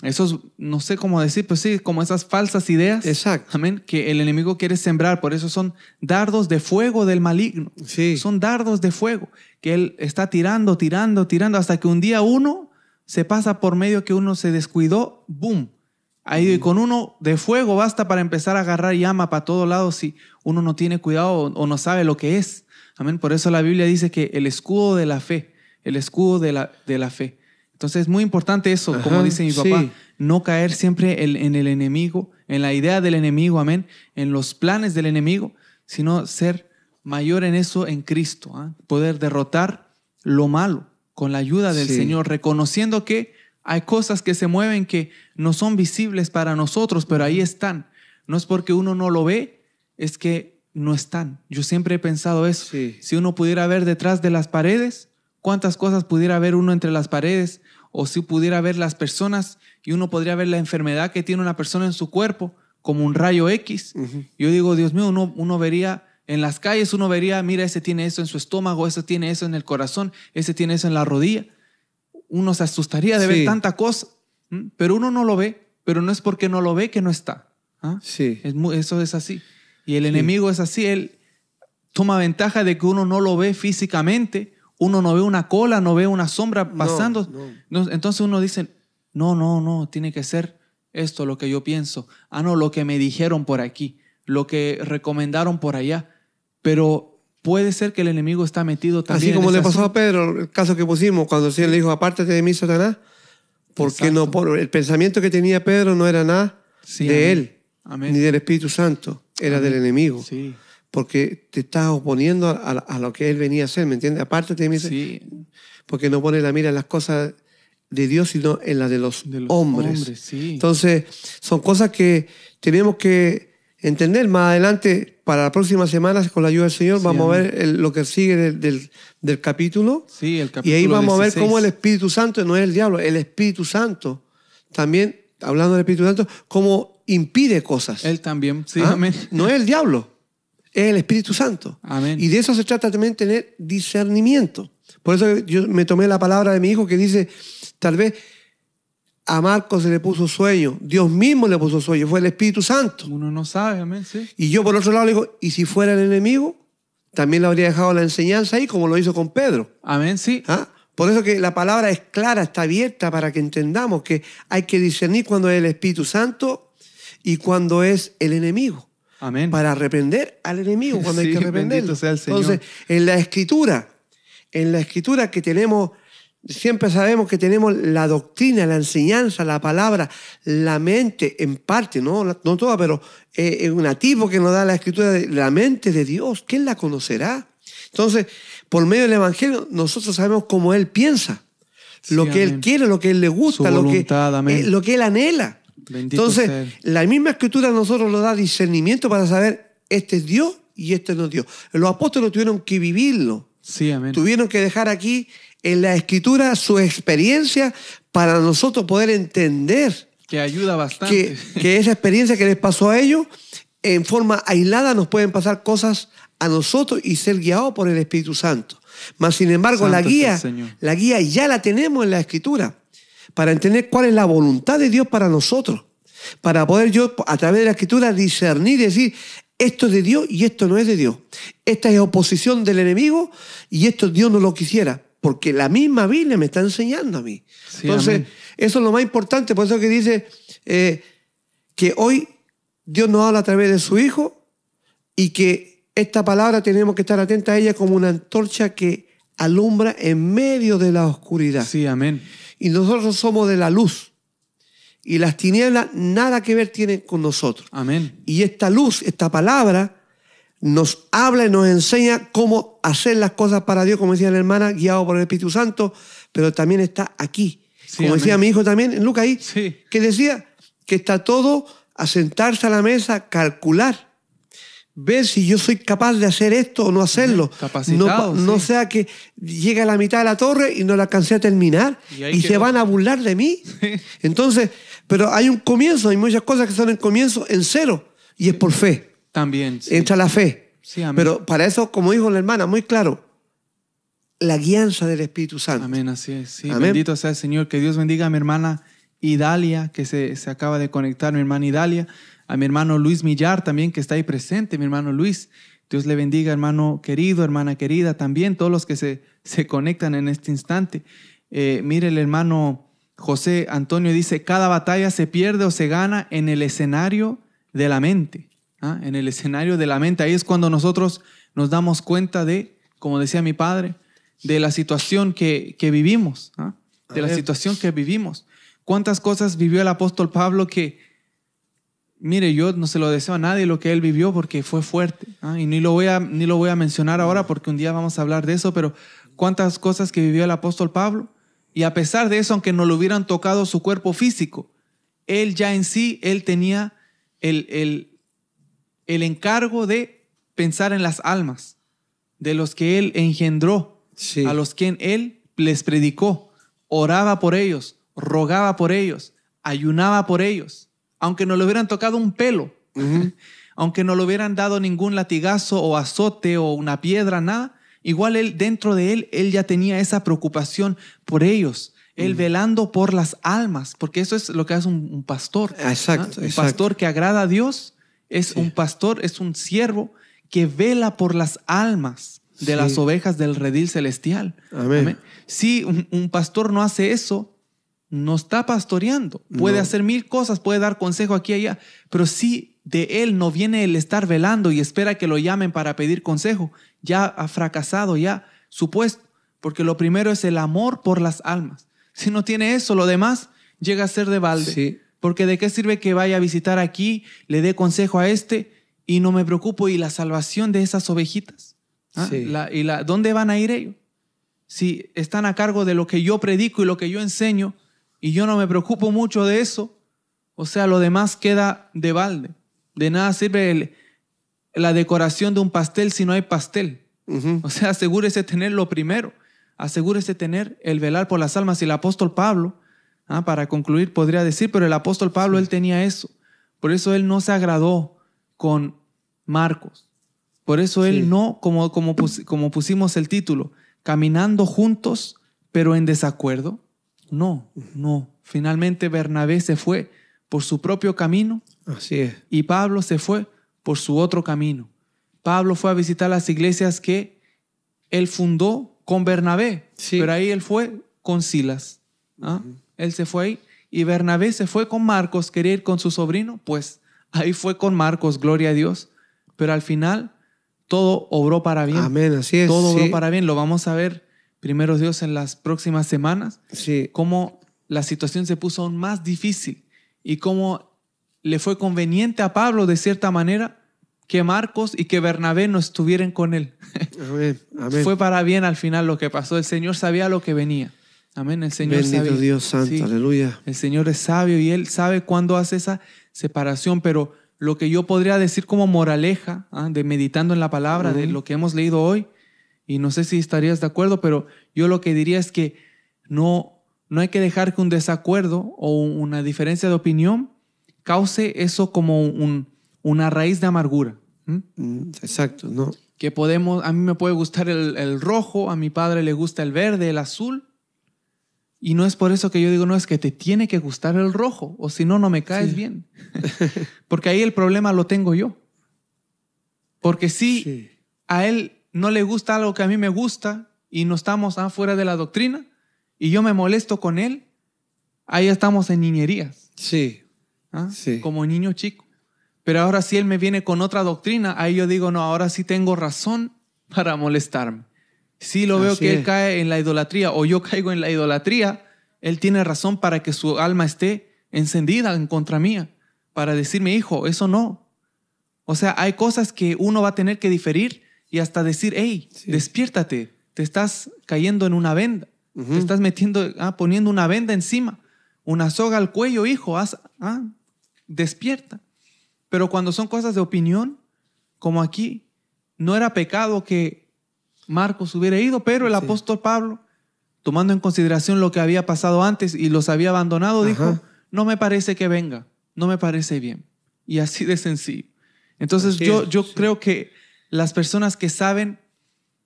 esos, no sé cómo decir, pues sí, como esas falsas ideas,
Exacto.
amén, que el enemigo quiere sembrar, por eso son dardos de fuego del maligno,
sí.
son dardos de fuego que él está tirando, tirando, tirando, hasta que un día uno se pasa por medio que uno se descuidó, ¡boom! Ahí con uno de fuego basta para empezar a agarrar llama para todos lados si uno no tiene cuidado o, no sabe lo que es. Amén. Por eso la Biblia dice que el escudo de la fe, el escudo de la, de la fe. Entonces es muy importante eso, como dice mi papá, no caer siempre en el enemigo, en la idea del enemigo, amén, en los planes del enemigo, sino ser mayor en eso en Cristo, ¿ah? poder derrotar lo malo con la ayuda del Señor, reconociendo que hay cosas que se mueven que no son visibles para nosotros, pero ahí están. No es porque uno no lo ve, es que no están. Yo siempre he pensado eso. Si uno pudiera ver detrás de las paredes, cuántas cosas pudiera ver uno entre las paredes, o si pudiera ver las personas y uno podría ver la enfermedad que tiene una persona en su cuerpo como un rayo X. Yo digo, Dios mío, uno, uno vería en las calles, uno vería, mira, ese tiene eso en su estómago, ese tiene eso en el corazón, ese tiene eso en la rodilla uno se asustaría de ver tanta cosa, pero uno no lo ve, pero no es porque no lo ve que no está. ¿ah? Sí. eso es así. Y el enemigo es así, él toma ventaja de que uno no lo ve físicamente, uno no ve una cola, no ve una sombra pasando. Entonces uno dice, no, no, no, tiene que ser esto lo que yo pienso. Ah, no, lo que me dijeron por aquí, lo que recomendaron por allá. Pero puede ser que el enemigo está metido también.
Así como le pasó a Pedro, el caso que pusimos, cuando el Señor le dijo, apártate de mí, Satanás, porque no, por, el pensamiento que tenía Pedro no era nada de él, ni del Espíritu Santo, era del enemigo. Sí. Porque te estás oponiendo a, lo que él venía a hacer, ¿me entiendes? Apártate de mí, sí. porque no pone la mira en las cosas de Dios, sino en las de los, hombres. hombres sí. Entonces, son cosas que tenemos que entender. Más adelante, para la próxima semana, con la ayuda del Señor, vamos a ver lo que sigue del, del, capítulo.
Sí, el capítulo.
Y ahí vamos a ver cómo el Espíritu Santo, no es el diablo, el Espíritu Santo, también, hablando del Espíritu Santo, cómo impide cosas.
Él también, sí, ¿Ah? amén.
No es el diablo, es el Espíritu Santo.
Amén.
Y de eso se trata también tener discernimiento. Por eso yo me tomé la palabra de mi hijo que dice, tal vez a Marcos se le puso sueño, Dios mismo le puso sueño, fue el Espíritu Santo.
Uno no sabe, amén, sí.
Y yo por otro lado le digo, ¿y si fuera el enemigo? También le habría dejado la enseñanza ahí, como lo hizo con Pedro.
Amén, sí.
¿Ah? Por eso que la palabra es clara, está abierta para que entendamos que hay que discernir cuando es el Espíritu Santo y cuando es el enemigo.
Amén.
Para reprender al enemigo cuando hay que reprenderlo. Sea el Señor. Entonces, en la escritura, en la escritura que tenemos Siempre sabemos que tenemos la doctrina, la enseñanza, la palabra, la mente, en parte, no, no toda, pero eh, es un nativo que nos da la escritura de la mente de Dios. ¿Quién la conocerá? Entonces, por medio del Evangelio, nosotros sabemos cómo Él piensa, lo que Él quiere, lo que Él le gusta, lo, que, eh, lo que Él anhela. Entonces, la misma escritura a nosotros nos da discernimiento para saber este es Dios y este no es Dios. Los apóstoles tuvieron que vivirlo.
Sí, amén.
Tuvieron que dejar aquí en la escritura su experiencia para nosotros poder entender.
Que ayuda bastante.
Que, esa experiencia que les pasó a ellos, en forma aislada nos pueden pasar cosas a nosotros y ser guiados por el Espíritu Santo. Mas, sin embargo, la guía, la guía ya la tenemos en la escritura para entender cuál es la voluntad de Dios para nosotros. Para poder yo, a través de la escritura, discernir y decir, esto es de Dios y esto no es de Dios. Esta es oposición del enemigo y esto Dios no lo quisiera porque la misma Biblia me está enseñando a mí. Entonces, eso es lo más importante, por eso que dice eh, que hoy Dios nos habla a través de su Hijo y que esta palabra tenemos que estar atentos a ella como una antorcha que alumbra en medio de la oscuridad.
Sí, amén.
Y nosotros somos de la luz. Y las tinieblas nada que ver tienen con nosotros.
Amén.
Y esta luz, esta palabra, nos habla y nos enseña cómo hacer las cosas para Dios, como decía la hermana, guiado por el Espíritu Santo, pero también está aquí. como decía mi hijo también en Lucas ahí, que decía que está todo a sentarse a la mesa, calcular, ver si yo soy capaz de hacer esto o no hacerlo. no, sea que llegue a la mitad de la torre y no la alcancé a terminar y, se van a burlar de mí. Entonces, pero hay un comienzo, hay muchas cosas que son en comienzo en cero y es por fe.
También.
Entra la fe. Pero para eso, como dijo la hermana, muy claro, la guianza del Espíritu Santo.
Amén, así es. Bendito sea el Señor. Que Dios bendiga a mi hermana Idalia, que se, se acaba de conectar, mi hermana Idalia. A mi hermano Luis Millar también, que está ahí presente, mi hermano Luis. Dios le bendiga, hermano querido, hermana querida, también todos los que se, se conectan en este instante. Eh, mire el hermano José Antonio dice, cada batalla se pierde o se gana en el escenario de la mente. ¿ah? En el escenario de la mente. Ahí es cuando nosotros nos damos cuenta de, como decía mi padre, de la situación que, vivimos. ¿ah? De la situación que vivimos. ¿Cuántas cosas vivió el apóstol Pablo que, mire, yo no se lo deseo a nadie lo que él vivió porque fue fuerte. ¿ah? Y ni lo, voy a, ni lo voy a mencionar ahora porque un día vamos a hablar de eso, pero cuántas cosas que vivió el apóstol Pablo. Y a pesar de eso, aunque no le hubieran tocado su cuerpo físico, él ya en sí, él tenía el, el, el encargo de pensar en las almas de los que él engendró, a los que él les predicó, oraba por ellos, rogaba por ellos, ayunaba por ellos, aunque no le hubieran tocado un pelo, aunque no le hubieran dado ningún latigazo o azote o una piedra, nada, igual él dentro de él, él ya tenía esa preocupación por ellos. Él velando por las almas, porque eso es lo que hace un, pastor.
Exacto,
Un pastor que agrada a Dios es un pastor, es un siervo que vela por las almas de las ovejas del redil celestial. Amén. Si un, pastor no hace eso, no está pastoreando. Puede hacer mil cosas, puede dar consejo aquí y allá, pero si de él no viene el estar velando y espera que lo llamen para pedir consejo, ya ha fracasado, ya supuesto, porque lo primero es el amor por las almas. Si no tiene eso, lo demás llega a ser de balde. Porque de qué sirve que vaya a visitar aquí, le dé consejo a este y no me preocupo y la salvación de esas ovejitas. ¿Ah? ¿Y la, dónde van a ir ellos? Si están a cargo de lo que yo predico y lo que yo enseño y yo no me preocupo mucho de eso, o sea, lo demás queda de balde. De nada sirve la decoración de un pastel si no hay pastel. O sea, asegúrese tener lo primero. Asegúrese tener el velar por las almas. Y el apóstol Pablo, ¿ah? para concluir, podría decir, pero el apóstol Pablo, él tenía eso. Por eso él no se agradó con Marcos. Por eso él no, como, como, como pusimos el título, caminando juntos, pero en desacuerdo. No, no. Finalmente Bernabé se fue por su propio camino.
Así es.
Y Pablo se fue por su otro camino. Pablo fue a visitar las iglesias que él fundó con Bernabé, pero ahí él fue con Silas. ¿ah? Él se fue ahí. Y Bernabé se fue con Marcos, quería ir con su sobrino, pues ahí fue con Marcos, gloria a Dios. Pero al final todo obró para bien.
Amén, así es.
Todo obró para bien. Lo vamos a ver, primero Dios, en las próximas semanas.
Sí.
Cómo la situación se puso aún más difícil y cómo le fue conveniente a Pablo, de cierta manera, que Marcos y que Bernabé no estuvieran con él.
Amén, amén.
Fue para bien al final lo que pasó. El Señor sabía lo que venía. Amén. El Señor
Bendito Dios santo, aleluya.
El Señor es sabio y Él sabe cuándo hace esa separación, pero lo que yo podría decir como moraleja ¿ah? de meditando en la palabra, de lo que hemos leído hoy, y no sé si estarías de acuerdo, pero yo lo que diría es que no, no hay que dejar que un desacuerdo o una diferencia de opinión cause eso como un, una raíz de amargura.
Mm, exacto, ¿no?
Que podemos, a mí me puede gustar el, el rojo, a mi padre le gusta el verde, el azul, y no es por eso que yo digo, no, es que te tiene que gustar el rojo, o si no, no me caes bien. Porque ahí el problema lo tengo yo. Porque si a él no le gusta algo que a mí me gusta y no estamos afuera de la doctrina, y yo me molesto con él, ahí estamos en niñerías.
Sí.
¿Ah? sí. Como niño chico. Pero ahora si él me viene con otra doctrina, ahí yo digo, no, ahora sí tengo razón para molestarme. Si lo veo que él cae en la idolatría o yo caigo en la idolatría, él tiene razón para que su alma esté encendida en contra mía, para decirme, hijo, eso no. O sea, hay cosas que uno va a tener que diferir y hasta decir, hey, despiértate, te estás cayendo en una venda, te estás metiendo, ah, poniendo una venda encima, una soga al cuello, hijo, haz, ah, despierta. Pero cuando son cosas de opinión, como aquí, no era pecado que Marcos hubiera ido, pero el apóstol Pablo, tomando en consideración lo que había pasado antes y los había abandonado, dijo, no me parece que venga, no me parece bien. Y así de sencillo. Entonces yo, yo creo que las personas que saben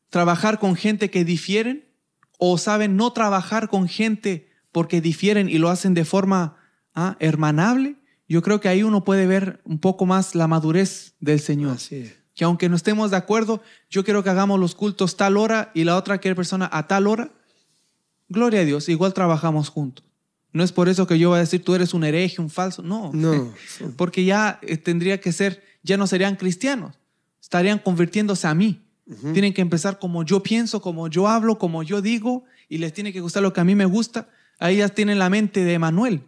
trabajar con gente que difieren o saben no trabajar con gente porque difieren y lo hacen de forma ah, hermanable, yo creo que ahí uno puede ver un poco más la madurez del Señor.
Así
que aunque no estemos de acuerdo, yo quiero que hagamos los cultos tal hora y la otra quiere persona a tal hora. Gloria a Dios, igual trabajamos juntos. No es por eso que yo voy a decir tú eres un hereje, un falso. No.
No.
Porque ya eh, tendría que ser, ya no serían cristianos. Estarían convirtiéndose a mí. Tienen que empezar como yo pienso, como yo hablo, como yo digo, y les tiene que gustar lo que a mí me gusta. Ahí ya tienen la mente de Manuel.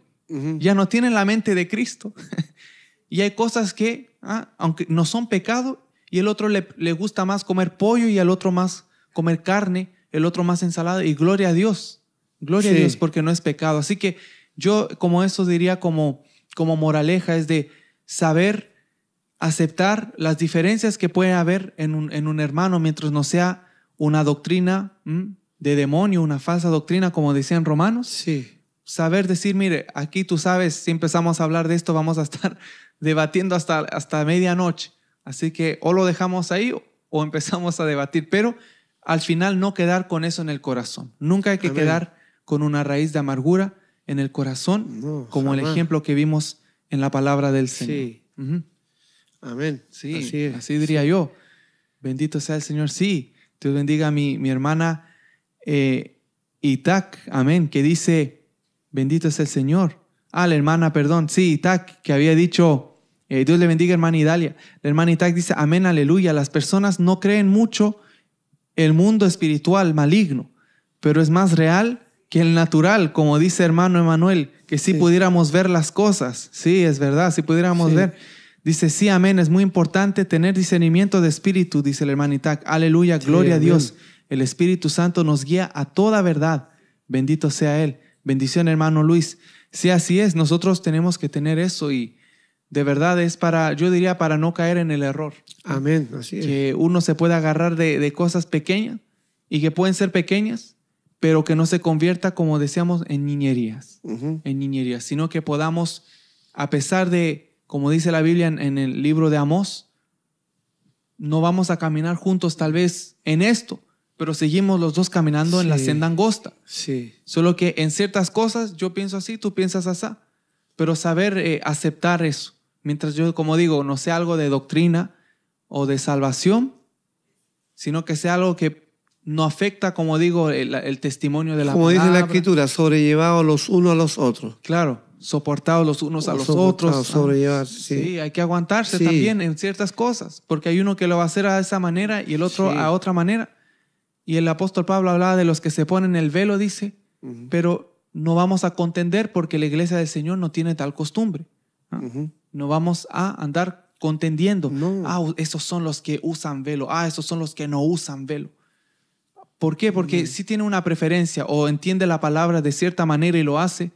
Ya no tienen la mente de Cristo. y hay cosas que, ah, aunque no son pecado, y el otro le, le gusta más comer pollo y al otro más comer carne, el otro más ensalada, y gloria a Dios. Gloria a. Dios porque no es pecado. Así que yo como eso diría como, como moraleja es de saber aceptar las diferencias que puede haber en un, en un hermano mientras no sea una doctrina ¿m? de demonio, una falsa doctrina como decían romanos.
Sí.
Saber decir, mire, aquí tú sabes, si empezamos a hablar de esto vamos a estar debatiendo hasta, hasta medianoche. Así que o lo dejamos ahí o empezamos a debatir, pero al final no quedar con eso en el corazón. Nunca hay que
Amén.
quedar con una raíz de amargura en el corazón,
No,
como el ejemplo que vimos en la palabra del Señor.
Sí.
Ujú.
Amén.
Sí,
Así
así, diría yo. Bendito sea el Señor. Sí, Dios bendiga a mi, mi hermana eh, Itac, amén, que dice, bendito es el Señor. Ah, la hermana, perdón, sí, Itac, que había dicho, eh, Dios le bendiga, hermana Idalia. La hermana Itac dice, amén, aleluya. Las personas no creen mucho el mundo espiritual maligno, pero es más real que el natural, como dice hermano Emanuel, que si
Sí.
pudiéramos ver las cosas. Sí, es verdad, si pudiéramos
Sí.
ver. Dice, sí, amén, es muy importante tener discernimiento de espíritu, dice el hermano Itac. Aleluya,
Sí,
gloria a. Dios. El Espíritu Santo nos guía a toda verdad. Bendito sea Él. Bendición, hermano Luis. Sí, así es. Nosotros tenemos que tener eso y de verdad es para, yo diría, para no caer en el error.
Amén. Así es.
Que uno se pueda agarrar de, de cosas pequeñas y que pueden ser pequeñas, pero que no se convierta, como decíamos, en niñerías en niñería, sino que podamos, a pesar de, como dice la Biblia en, en el libro de Amós, no vamos a caminar juntos tal vez en esto, pero seguimos los dos caminando en la senda angosta.
Sí.
Solo que en ciertas cosas yo pienso así, tú piensas así, pero saber eh, aceptar eso. Mientras yo, como digo, no sea algo de doctrina o de salvación, sino que sea algo que no afecta, como digo, el, el testimonio de la
Como dice la
palabra.
escritura, sobrellevados los unos a los otros.
Claro, soportados los unos a los otros.
sobrellevar,
Sí.
sí.
hay que aguantarse
Sí.
también en ciertas cosas, porque hay uno que lo va a hacer a esa manera y el otro
Sí.
a otra manera. Y el apóstol Pablo hablaba de los que se ponen el velo, dice, pero no vamos a contender porque la iglesia del Señor no tiene tal costumbre. ¿ah? No vamos a andar contendiendo.
No.
Ah, esos son los que usan velo. Ah, esos son los que no usan velo. ¿Por qué? Porque si tiene una preferencia o entiende la palabra de cierta manera y lo hace,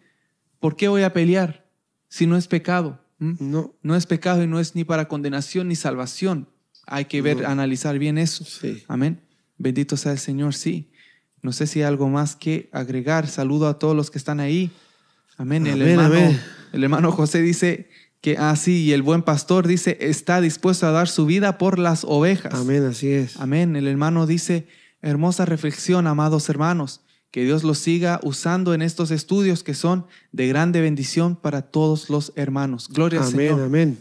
¿por qué voy a pelear si no es pecado? ¿Mm?
No.
No es pecado y no es ni para condenación ni salvación. Hay que ver,
No.
analizar bien eso.
Sí.
Amén. Bendito sea el Señor, sí. No sé si hay algo más que agregar. Saludo a todos los que están ahí. Amén. El, hermano,
amén.
el hermano José dice que así, y el buen pastor dice, está dispuesto a dar su vida por las ovejas.
Amén, así es.
Amén. El hermano dice, hermosa reflexión, amados hermanos. Que Dios los siga usando en estos estudios que son de grande bendición para todos los hermanos. Gloria al
Amén,
Señor.
amén.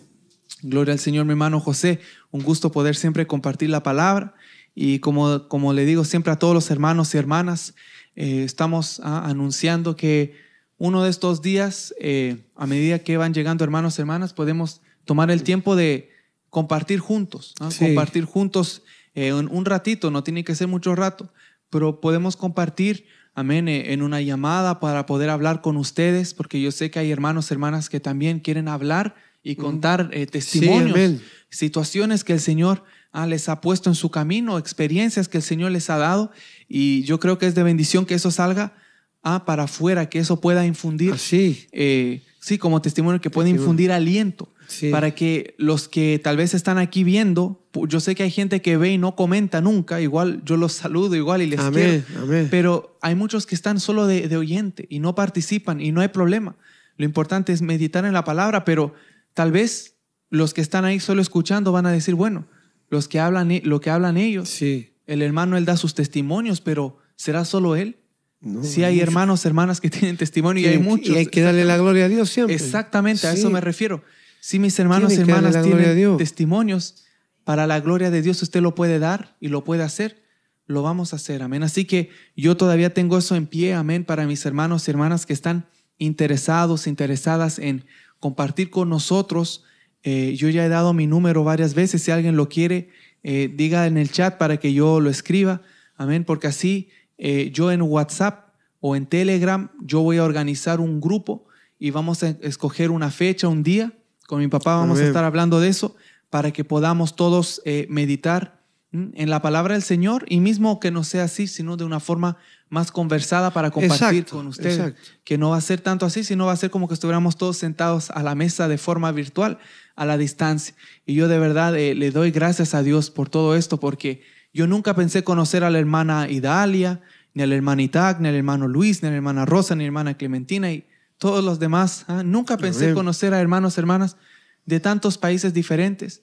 Gloria al Señor, mi hermano José. Un gusto poder siempre compartir la palabra. Y como, como le digo siempre a todos los hermanos y hermanas, eh, estamos ah, anunciando que uno de estos días, eh, a medida que van llegando hermanos y hermanas, podemos tomar el tiempo de compartir juntos.
Sí.
Compartir juntos eh, un, un ratito, no tiene que ser mucho rato, pero podemos compartir, amén, eh, en una llamada para poder hablar con ustedes, porque yo sé que hay hermanos hermanas que también quieren hablar y contar eh, testimonios,
amén.
situaciones que el Señor ah, les ha puesto en su camino, experiencias que el Señor les ha dado, y yo creo que es de bendición que eso salga ah, para afuera, que eso pueda infundir,
Así.
eh, sí, como testimonio que puede
Testimonio.
infundir aliento
Sí.
para que los que tal vez están aquí viendo, yo sé que hay gente que ve y no comenta nunca, igual yo los saludo igual y les
Amén,
quiero,
amén.
pero hay muchos que están solo de, de oyente y no participan y no hay problema. Lo importante es meditar en la palabra, pero tal vez los que están ahí solo escuchando van a decir, bueno, los que hablan, e- lo que hablan ellos,
Sí.
el hermano él da sus testimonios, pero ¿será solo él?
No,
Si hay
mucho.
hermanos, hermanas que tienen testimonio y hay muchos.
Y hay que darle la gloria a Dios siempre.
Exactamente, a
Sí.
eso me refiero. Si mis hermanos y hermanas tienen
Dios.
testimonios para la gloria de Dios, usted lo puede dar y lo puede hacer, lo vamos a hacer, amén. Así que yo todavía tengo eso en pie, amén, para mis hermanos y hermanas que están interesados, interesadas en compartir con nosotros, eh, yo ya he dado mi número varias veces. Si alguien lo quiere, eh, diga en el chat para que yo lo escriba. Amén. Porque así eh, yo en WhatsApp o en Telegram, yo voy a organizar un grupo y vamos a escoger una fecha, un día. Con mi papá vamos a estar hablando de eso para que podamos todos meditar en la palabra del Señor y mismo que no sea así, sino de una forma más conversada para compartir con ustedes. Que no va a ser tanto así, sino va a ser como que estuviéramos todos sentados a la mesa de forma virtual, a la distancia. Y yo de verdad eh, le doy gracias a Dios por todo esto, porque yo nunca pensé conocer a la hermana Idalia, ni al hermano Itac, ni al hermano Luis, ni a la hermana Rosa, ni a la hermana Clementina y todos los demás. ¿ah? Nunca pensé conocer a hermanos, hermanas de tantos países diferentes.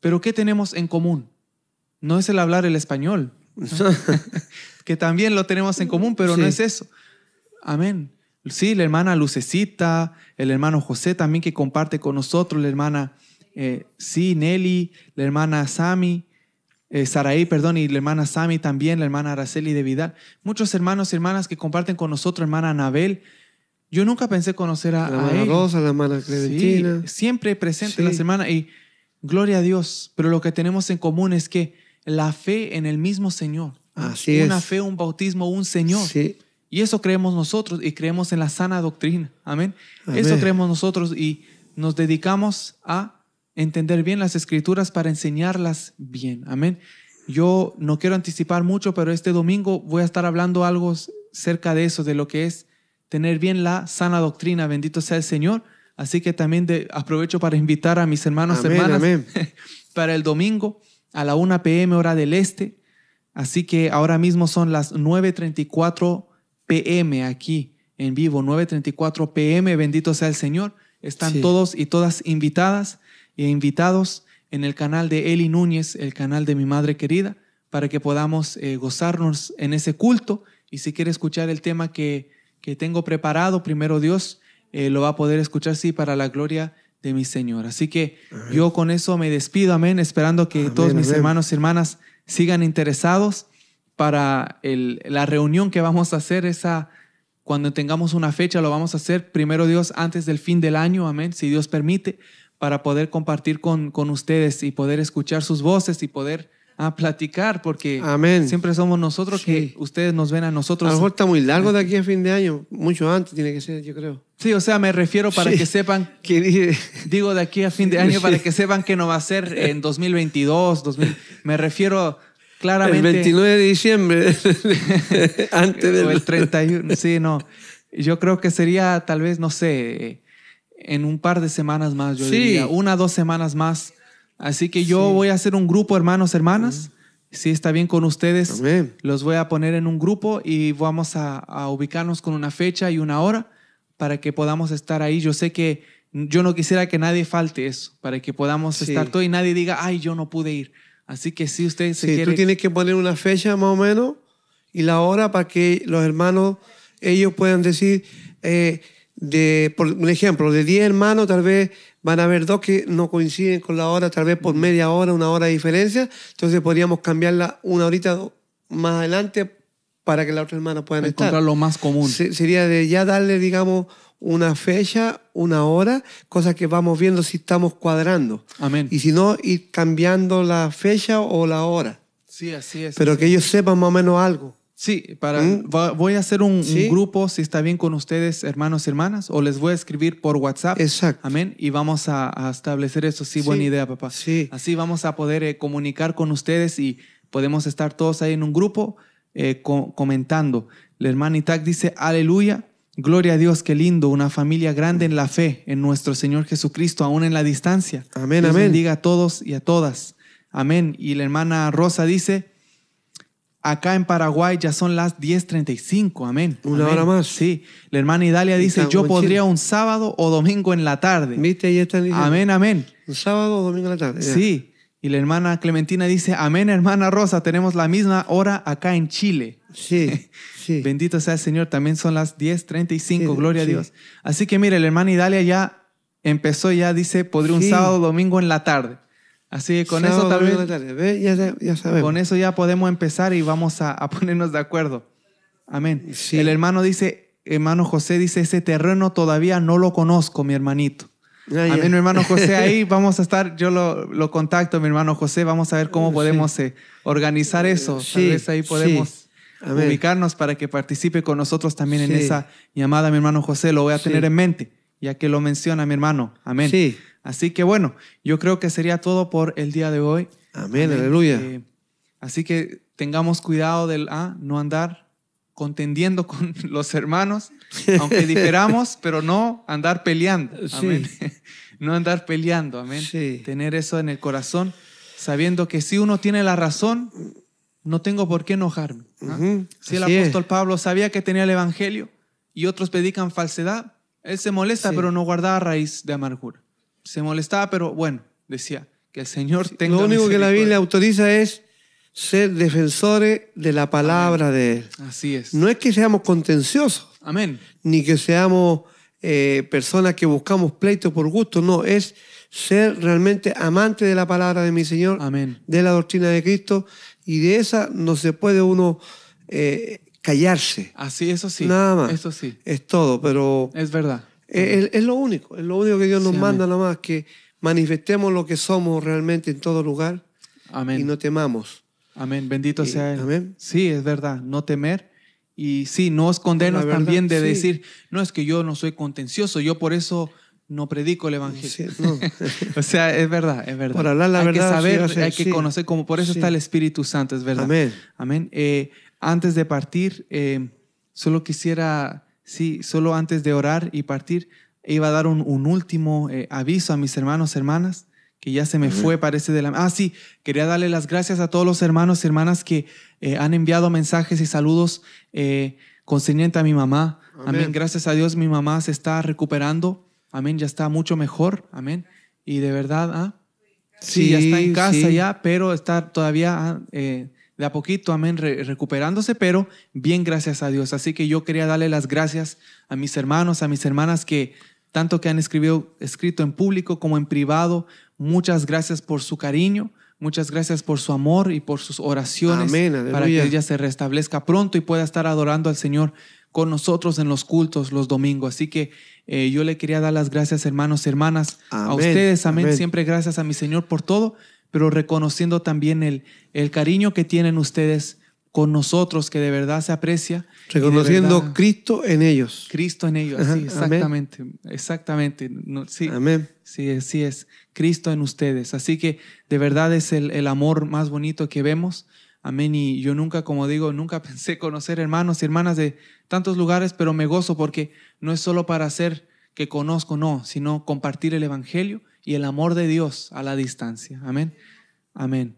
Pero ¿qué tenemos en común? No es el hablar el español, que también lo tenemos en común, pero no es eso. Amén. Sí, la hermana Lucecita, el hermano José también que comparte con nosotros, la hermana, eh, sí, Nelly, la hermana Sami, eh, Saraí, perdón, y la hermana Sami también, la hermana Araceli de Vidal. Muchos hermanos y hermanas que comparten con nosotros, hermana Anabel. Yo nunca pensé conocer a,
la hermana Rosa, la hermana Clementina.
siempre presente la semana y gloria a Dios. Pero lo que tenemos en común es que la fe en el mismo Señor.
Así
una fe, un bautismo, un Señor. Y eso creemos nosotros y creemos en la sana doctrina. Amén. Eso creemos nosotros y nos dedicamos a entender bien las escrituras para enseñarlas bien. Amén. Yo no quiero anticipar mucho, pero este domingo voy a estar hablando algo cerca de eso, de lo que es tener bien la sana doctrina. Bendito sea el Señor. Así que también aprovecho para invitar a mis hermanos y hermanas para el domingo a la 1 pm hora del este. Así que ahora mismo son las 9.34 pm aquí en vivo, 9.34 pm, bendito sea el Señor. Están todos y todas invitadas e invitados en el canal de Eli Núñez, el canal de mi madre querida, para que podamos eh, gozarnos en ese culto. Y si quiere escuchar el tema que, que tengo preparado, primero Dios, eh, lo va a poder escuchar, sí, para la gloria de mi Señor. Así que yo con eso me despido, amén, esperando que todos mis hermanos y hermanas sigan interesados para el, la reunión que vamos a hacer, esa, cuando tengamos una fecha, lo vamos a hacer primero Dios antes del fin del año, amén, si Dios permite, para poder compartir con, con ustedes y poder escuchar sus voces y poder a platicar, porque siempre somos nosotros que ustedes nos ven a nosotros.
A lo mejor está muy largo de aquí a fin de año, mucho antes tiene que ser, yo creo.
Sí, o sea, me refiero para que sepan, que digo de aquí a fin de año, para que sepan que no va a ser en 2022, 2000, me refiero claramente.
El 29 de diciembre, antes del...
O el 31, sí, no. Yo creo que sería tal vez, no sé, en un par de semanas más, yo diría, una, dos semanas más Así que yo voy a hacer un grupo, hermanos, hermanas. Si está bien con ustedes, los voy a poner en un grupo y vamos a, ubicarnos con una fecha y una hora para que podamos estar ahí. Yo sé que yo no quisiera que nadie falte eso, para que podamos estar todo y nadie diga, ay, yo no pude ir. Así que si usted se sí,
tú tienes que poner una fecha más o menos y la hora para que los hermanos, ellos puedan decir, eh, de, por un ejemplo, de 10 hermanos, tal vez van a haber dos que no coinciden con la hora, tal vez por media hora, una hora de diferencia. Entonces podríamos cambiarla una horita más adelante para que la otra hermana pueda estar.
Encontrar lo más común.
sería de ya darle, digamos, una fecha, una hora, cosa que vamos viendo si estamos cuadrando.
Amén.
Y si no, ir cambiando la fecha o la hora.
Sí, así es.
Pero que ellos sepan más o menos algo.
Sí, para, ¿Mm? voy a hacer un, grupo, si está bien con ustedes, hermanos y hermanas, o les voy a escribir por WhatsApp.
Exacto.
Amén. Y vamos a, establecer eso. Sí, buena idea, papá.
Sí.
Así vamos a poder eh, comunicar con ustedes y podemos estar todos ahí en un grupo eh, comentando. La hermana Itac dice, aleluya, gloria a Dios, qué lindo, una familia grande en la fe, en nuestro Señor Jesucristo, aún en la distancia.
Amén,
Dios
amén.
bendiga a todos y a todas. Amén. Y la hermana Rosa dice, Acá en Paraguay ya son las 10.35, amén.
Una hora más.
Sí. La hermana Idalia dice, yo podría un sábado o domingo en la tarde.
¿Viste? Ya están diciendo.
Amén, amén.
Un sábado o domingo en la tarde.
Sí. Y la hermana Clementina dice, amén, hermana Rosa, tenemos la misma hora acá en Chile.
Sí, sí.
Bendito sea el Señor, también son las 10.35, gloria a Dios. Así que mire, la hermana Idalia ya empezó, ya dice, podría un sábado o domingo en la tarde. Así que con eso tal vez...
Ya, sabemos.
Con eso ya podemos empezar y vamos a, ponernos de acuerdo. Amén. El hermano dice, hermano José dice, ese terreno todavía no lo conozco, mi hermanito.
Ah, ya.
Amén, mi hermano José, ahí vamos a estar, yo lo, lo contacto, mi hermano José, vamos a ver cómo
Sí.
podemos eh, organizar eso. Tal
Sí,
vez ahí podemos
sí.
Ubicarnos para que participe con nosotros también en
Sí.
esa llamada, mi hermano José, lo voy a
Sí.
tener en mente, ya que lo menciona mi hermano. Amén.
Sí.
Así que bueno, yo creo que sería todo por el día de hoy.
Amén, aleluya.
Eh, así que tengamos cuidado del ah, no andar contendiendo con los hermanos, aunque diferamos, pero no andar peleando.
Sí.
Amén. no andar peleando, amén.
Sí.
Tener eso en el corazón, sabiendo que si uno tiene la razón, no tengo por qué enojarme. ¿ah? Si el
así es.
apóstol Pablo sabía que tenía el evangelio y otros predican falsedad, él se molesta,
Sí.
pero no guardaba raíz de amargura. Se molestaba, pero bueno, decía que el Señor tenga
Lo único que la. Biblia autoriza es ser defensores de la palabra de Él.
Así es.
No es que seamos contenciosos,
Amén.
ni que seamos eh, personas que buscamos pleito por gusto, no, es ser realmente amante de la palabra de mi Señor,
Amén.
de la doctrina de Cristo, y de esa no se puede uno eh, callarse.
Así, eso sí.
Nada más.
Eso sí.
Es todo, pero
Es verdad.
Es, es- lo único, es lo único que Dios nos
Sí,
manda
amén.
nomás, que manifestemos lo que somos realmente en todo lugar
Amén.
y no temamos.
Amén. Bendito
Y-
sea Él.
amén.
Sí, es verdad. No temer. Y sí, no escondernos
verdad,
también de
sí.
decir, no es que yo no soy contencioso, yo por eso no predico el evangelio.
Sí, no.
O sea, es verdad, es verdad.
Por hablar la
hay
verdad,
que saber,
sí,
hay que conocer, como por eso está el Espíritu Santo, es verdad.
Amén.
Amén. Eh, antes de partir, eh, solo quisiera, sí, solo antes de orar y partir, iba a dar un, un último eh, aviso a mis hermanos, hermanas, que ya se me fue, parece de la... Ah, sí, quería darle las gracias a todos los hermanos y hermanas que eh, han enviado mensajes y saludos eh, concerniente a mi mamá. Amén.
Amén.
Gracias a Dios mi mamá se está recuperando. Amén. Ya está mucho mejor. Amén. Y de verdad, ah, Sí, ya está en
Sí,
casa
sí.
ya, pero está todavía ah, eh, de a poquito, amén, re- recuperándose, pero bien, gracias a Dios. Así que yo quería darle las gracias a mis hermanos, a mis hermanas que tanto que han escribido, escrito en público como en privado. Muchas gracias por su cariño, muchas gracias por su amor y por sus oraciones
Amén,
para que ella se restablezca pronto y pueda estar adorando al Señor con nosotros en los cultos los domingos. Así que eh, yo le quería dar las gracias, hermanos hermanas, a ustedes. Amén.
amén.
Siempre gracias a mi Señor por todo, pero reconociendo también el, el cariño que tienen ustedes con nosotros, que de verdad se aprecia.
Reconociendo
verdad,
Cristo en ellos.
Cristo en ellos.
Ajá,
sí,
amén.
exactamente. Exactamente. No, sí,
Amén.
Sí, así es. Cristo en ustedes. Así que de verdad es el, el amor más bonito que vemos. Amén. Y yo nunca, como digo, nunca pensé conocer hermanos y hermanas de tantos lugares, pero me gozo porque no es solo para hacer que conozco, no, sino compartir el Evangelio y el amor de Dios a la distancia. Amén. Amén.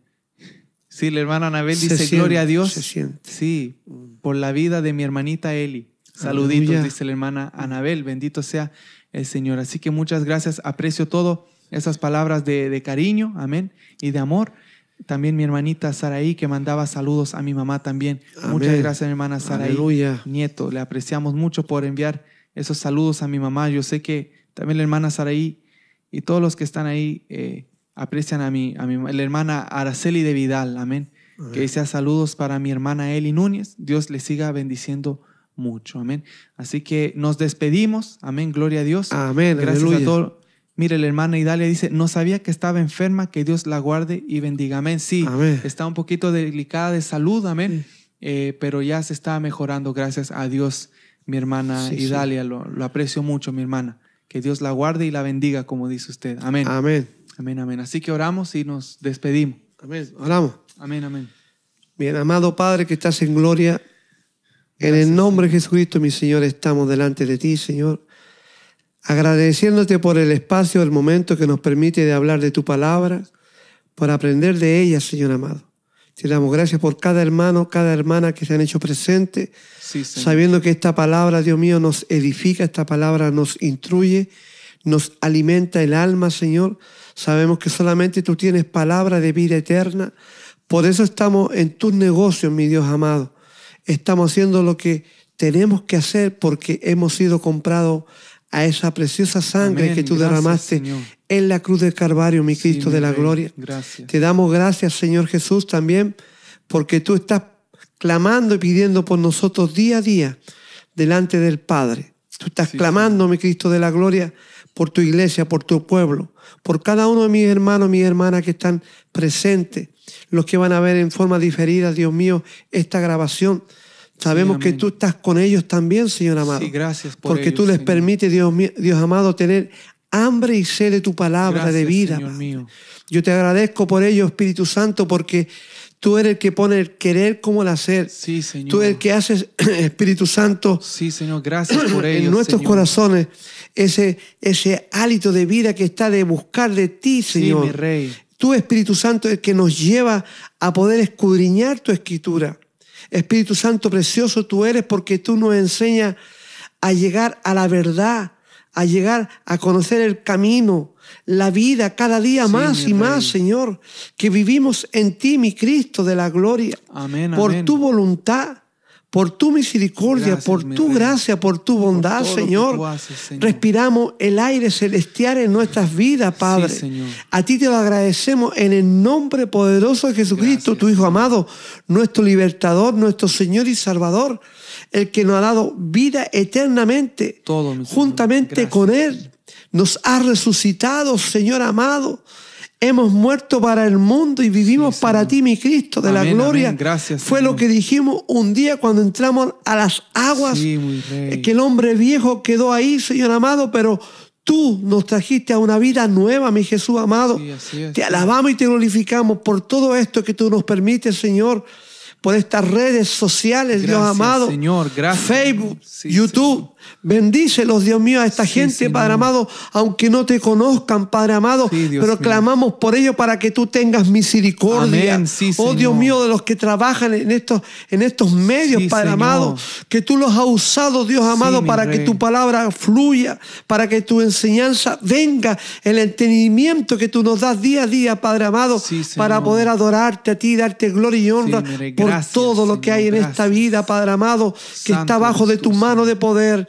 Sí, la hermana Anabel
Se
dice,
siente,
gloria a Dios.
se siente.
Sí, por la vida de mi hermanita Eli. Saluditos,
Aleluya.
dice la hermana Anabel. Bendito sea el Señor. Así que muchas gracias. Aprecio todo esas palabras de, de cariño, amén, y de amor. También mi hermanita Saraí, que mandaba saludos a mi mamá también. Muchas gracias, mi hermana Saraí.
Aleluya.
Nieto, le apreciamos mucho por enviar esos saludos a mi mamá. Yo sé que también la hermana Saraí y todos los que están ahí eh, aprecian a mi, a mi la hermana Araceli de Vidal, amén. Que dice saludos para mi hermana Eli Núñez. Dios le siga bendiciendo mucho, amén. Así que nos despedimos, amén, gloria a Dios.
Amén,
Gracias
aleluya.
a todos. Mire, la hermana Idalia dice, no sabía que estaba enferma, que Dios la guarde y bendiga. Amén. Sí,
Amén.
está un poquito delicada de salud, amén. Eh, pero ya se está mejorando, gracias a Dios, mi hermana
Sí, sí.
Idalia. Lo, lo aprecio mucho, mi hermana. Que Dios la guarde y la bendiga, como dice usted. Amén.
Amén.
Amén, amén. Así que oramos y nos despedimos.
Amén. Oramos.
Amén, amén.
Bien, amado Padre que estás en gloria, en el nombre de Jesucristo, mi Señor, estamos delante de ti, Señor, agradeciéndote por el espacio, el momento que nos permite de hablar de tu palabra, por aprender de ella, Señor amado. Te damos gracias por cada hermano, cada hermana que se han hecho presente,
Sí,
sabiendo que esta palabra, Dios mío, nos edifica, esta palabra nos instruye, nos alimenta el alma, Señor. Sabemos que solamente tú tienes palabra de vida eterna. Por eso estamos en tus negocios, mi Dios amado. Estamos haciendo lo que tenemos que hacer porque hemos sido comprados a esa preciosa sangre
Amén.
que tú derramaste en la cruz del Calvario, mi
Sí,
Cristo
mi
de la
Rey.
gloria.
Gracias.
Te damos gracias, Señor Jesús, también porque tú estás clamando y pidiendo por nosotros día a día. delante del Padre. Tú estás clamando, mi Cristo de la gloria, por tu iglesia, por tu pueblo, por cada uno de mis hermanos, mis hermanas que están presentes, los que van a ver en forma diferida, Dios mío, esta grabación. Sabemos que tú estás con ellos también, Señor amado.
Sí, gracias
por Porque tú les permites, Dios, mío, Dios amado, tener hambre y sed de tu palabra de vida. Yo te agradezco por ello, Espíritu Santo, porque tú eres el que pone el querer como el hacer.
Sí, Señor.
Tú eres el que haces, Espíritu Santo.
Sí, Señor, gracias por ello.
En nuestros corazones, ese, ese hálito de vida que está de buscar de ti, Señor.
Sí, mi Rey.
Tú, Espíritu Santo, es el que nos lleva a poder escudriñar tu escritura. Espíritu Santo precioso tú eres porque tú nos enseñas a llegar a la verdad, a llegar a conocer el camino, la vida cada día más y más, Señor, que vivimos en ti, mi Cristo de la gloria,
amén,
por tu voluntad, por tu misericordia, por tu gracia, por tu bondad, Señor. Respiramos el aire celestial en nuestras vidas, Padre. A ti te lo agradecemos en el nombre poderoso de Jesucristo, tu Hijo amado, nuestro libertador, nuestro Señor y Salvador el que nos ha dado vida eternamente, juntamente con Él. Nos ha resucitado, Señor amado. Hemos muerto para el mundo y vivimos para ti, mi Cristo, de la gloria.
Gracias,
Fue lo que dijimos un día cuando entramos a las aguas, que el hombre viejo quedó ahí, Señor amado, pero tú nos trajiste a una vida nueva, mi Jesús amado. te alabamos y te glorificamos por todo esto que tú nos permites, Señor por estas redes sociales, Dios amado.
Señor, gracias.
Facebook, YouTube. Bendícelos, Dios mío, a esta gente, Padre amado, aunque no te conozcan, Padre amado, pero clamamos por ellos para que tú tengas misericordia. oh Dios mío, de los que trabajan en estos, en estos medios, Padre amado, que tú los has usado, Dios amado, para que tu palabra fluya, para que tu enseñanza venga, el entendimiento que tú nos das día a día, Padre amado, para poder adorarte a ti, darte gloria y honra por todo lo que hay en esta vida, Padre amado, que está bajo de tu mano de poder.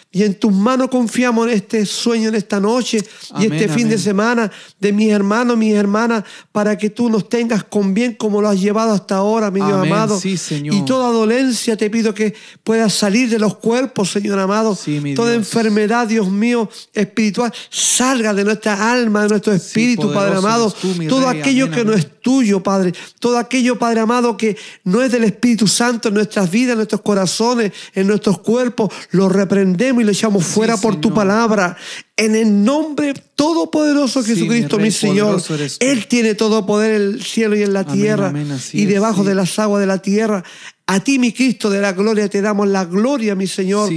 Y en tus manos confiamos en este sueño, en esta noche y este fin de semana de mis hermanos, mis hermanas, para que tú nos tengas con bien como lo has llevado hasta ahora, mi Dios amado. Y toda dolencia te pido que pueda salir de los cuerpos, Señor amado. toda enfermedad, Dios mío, espiritual, salga de nuestra alma, de nuestro espíritu, Padre amado. todo aquello que no es tuyo, Padre. Todo aquello, Padre amado, que no es del Espíritu Santo en nuestras vidas, en nuestros corazones, en nuestros cuerpos, lo reprendemos y lo echamos fuera por tu palabra. En el nombre todopoderoso de Jesucristo, mi, Señor. Él tiene todo poder en el cielo y en la tierra y debajo de las aguas de la tierra. A ti, mi Cristo de la gloria, te damos la gloria, mi Señor,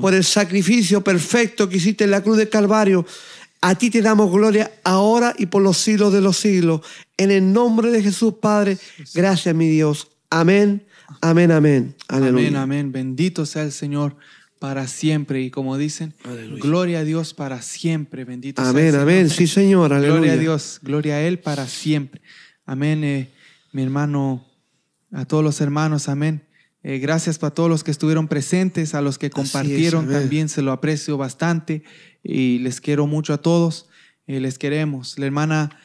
por el sacrificio perfecto que hiciste en la cruz de Calvario. A ti te damos gloria ahora y por los siglos de los siglos. En el nombre de Jesús, Padre, gracias, mi Dios. Amén, amén, amén.
Aleluya. Amén, amén. Bendito sea el Señor para siempre. Y como dicen, gloria a Dios para siempre. Bendito
amén,
sea
Amén, Sí, Señor. Aleluya.
Gloria a Dios. Gloria a Él para siempre. Amén. Eh, mi hermano, a todos los hermanos, amén. Eh, gracias para todos los que estuvieron presentes, a los que compartieron también, se lo aprecio bastante y les quiero mucho a todos. Eh, les queremos. La hermana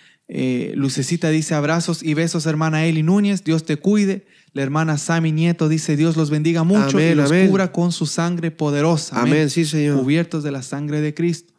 Lucecita dice abrazos y besos, hermana Eli Núñez. Dios te cuide. La hermana Sami Nieto dice, Dios los bendiga mucho y los cubra con su sangre poderosa.
Amén. sí, Señor.
Cubiertos de la sangre de Cristo,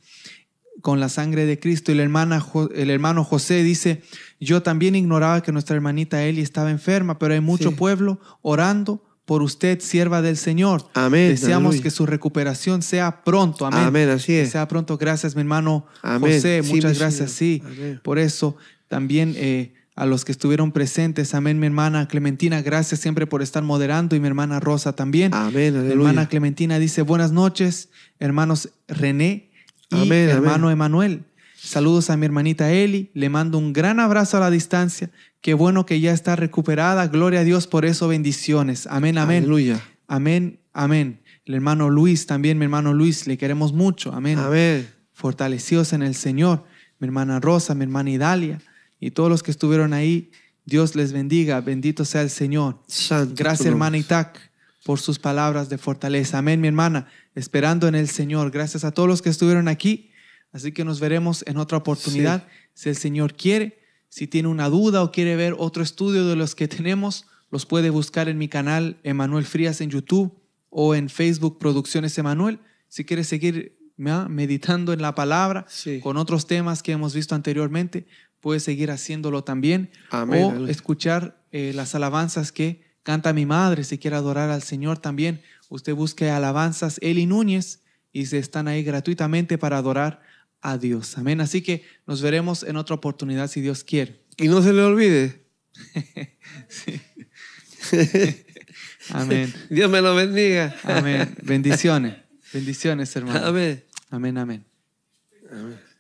con la sangre de Cristo. Y la hermana, el hermano José dice, yo también ignoraba que nuestra hermanita Eli estaba enferma, pero hay mucho pueblo orando por usted, sierva del Señor.
Amén.
Deseamos que su recuperación sea pronto. Amén.
Amén, así es.
Que sea pronto. Gracias, mi hermano José. Muchas gracias. Sí, por eso también... Eh, a los que estuvieron presentes. Amén, mi hermana Clementina, gracias siempre por estar moderando y mi hermana Rosa también.
Amén,
Mi hermana Clementina dice, buenas noches, hermanos René y hermano Emanuel. Saludos a mi hermanita Eli, le mando un gran abrazo a la distancia. Qué bueno que ya está recuperada. Gloria a Dios por eso, bendiciones. Amén, amén.
Aleluya.
Amén, amén. El hermano Luis, también mi hermano Luis, le queremos mucho. Amén.
Amén.
Fortalecidos en el Señor. Mi hermana Rosa, mi hermana Idalia y todos los que estuvieron ahí, Dios les bendiga, bendito sea el Señor. Gracias, hermana Itac, por sus palabras de fortaleza. Amén, mi hermana, esperando en el Señor. Gracias a todos los que estuvieron aquí. Así que nos veremos en otra oportunidad. Si el Señor quiere, si tiene una duda o quiere ver otro estudio de los que tenemos, los puede buscar en mi canal Emanuel Frías en YouTube o en Facebook Producciones Emanuel. Si quieres seguir meditando en la palabra con otros temas que hemos visto anteriormente, puedes seguir haciéndolo también. o escuchar eh, las alabanzas que canta mi madre. Si quiere adorar al Señor también, usted busque alabanzas Eli Núñez y se están ahí gratuitamente para adorar a Dios. Amén. Así que nos veremos en otra oportunidad si Dios quiere.
Y no se le olvide.
Amén.
Dios me lo bendiga.
Amén. Bendiciones. Bendiciones, hermano.
Amén.
Amén, amén. Amén.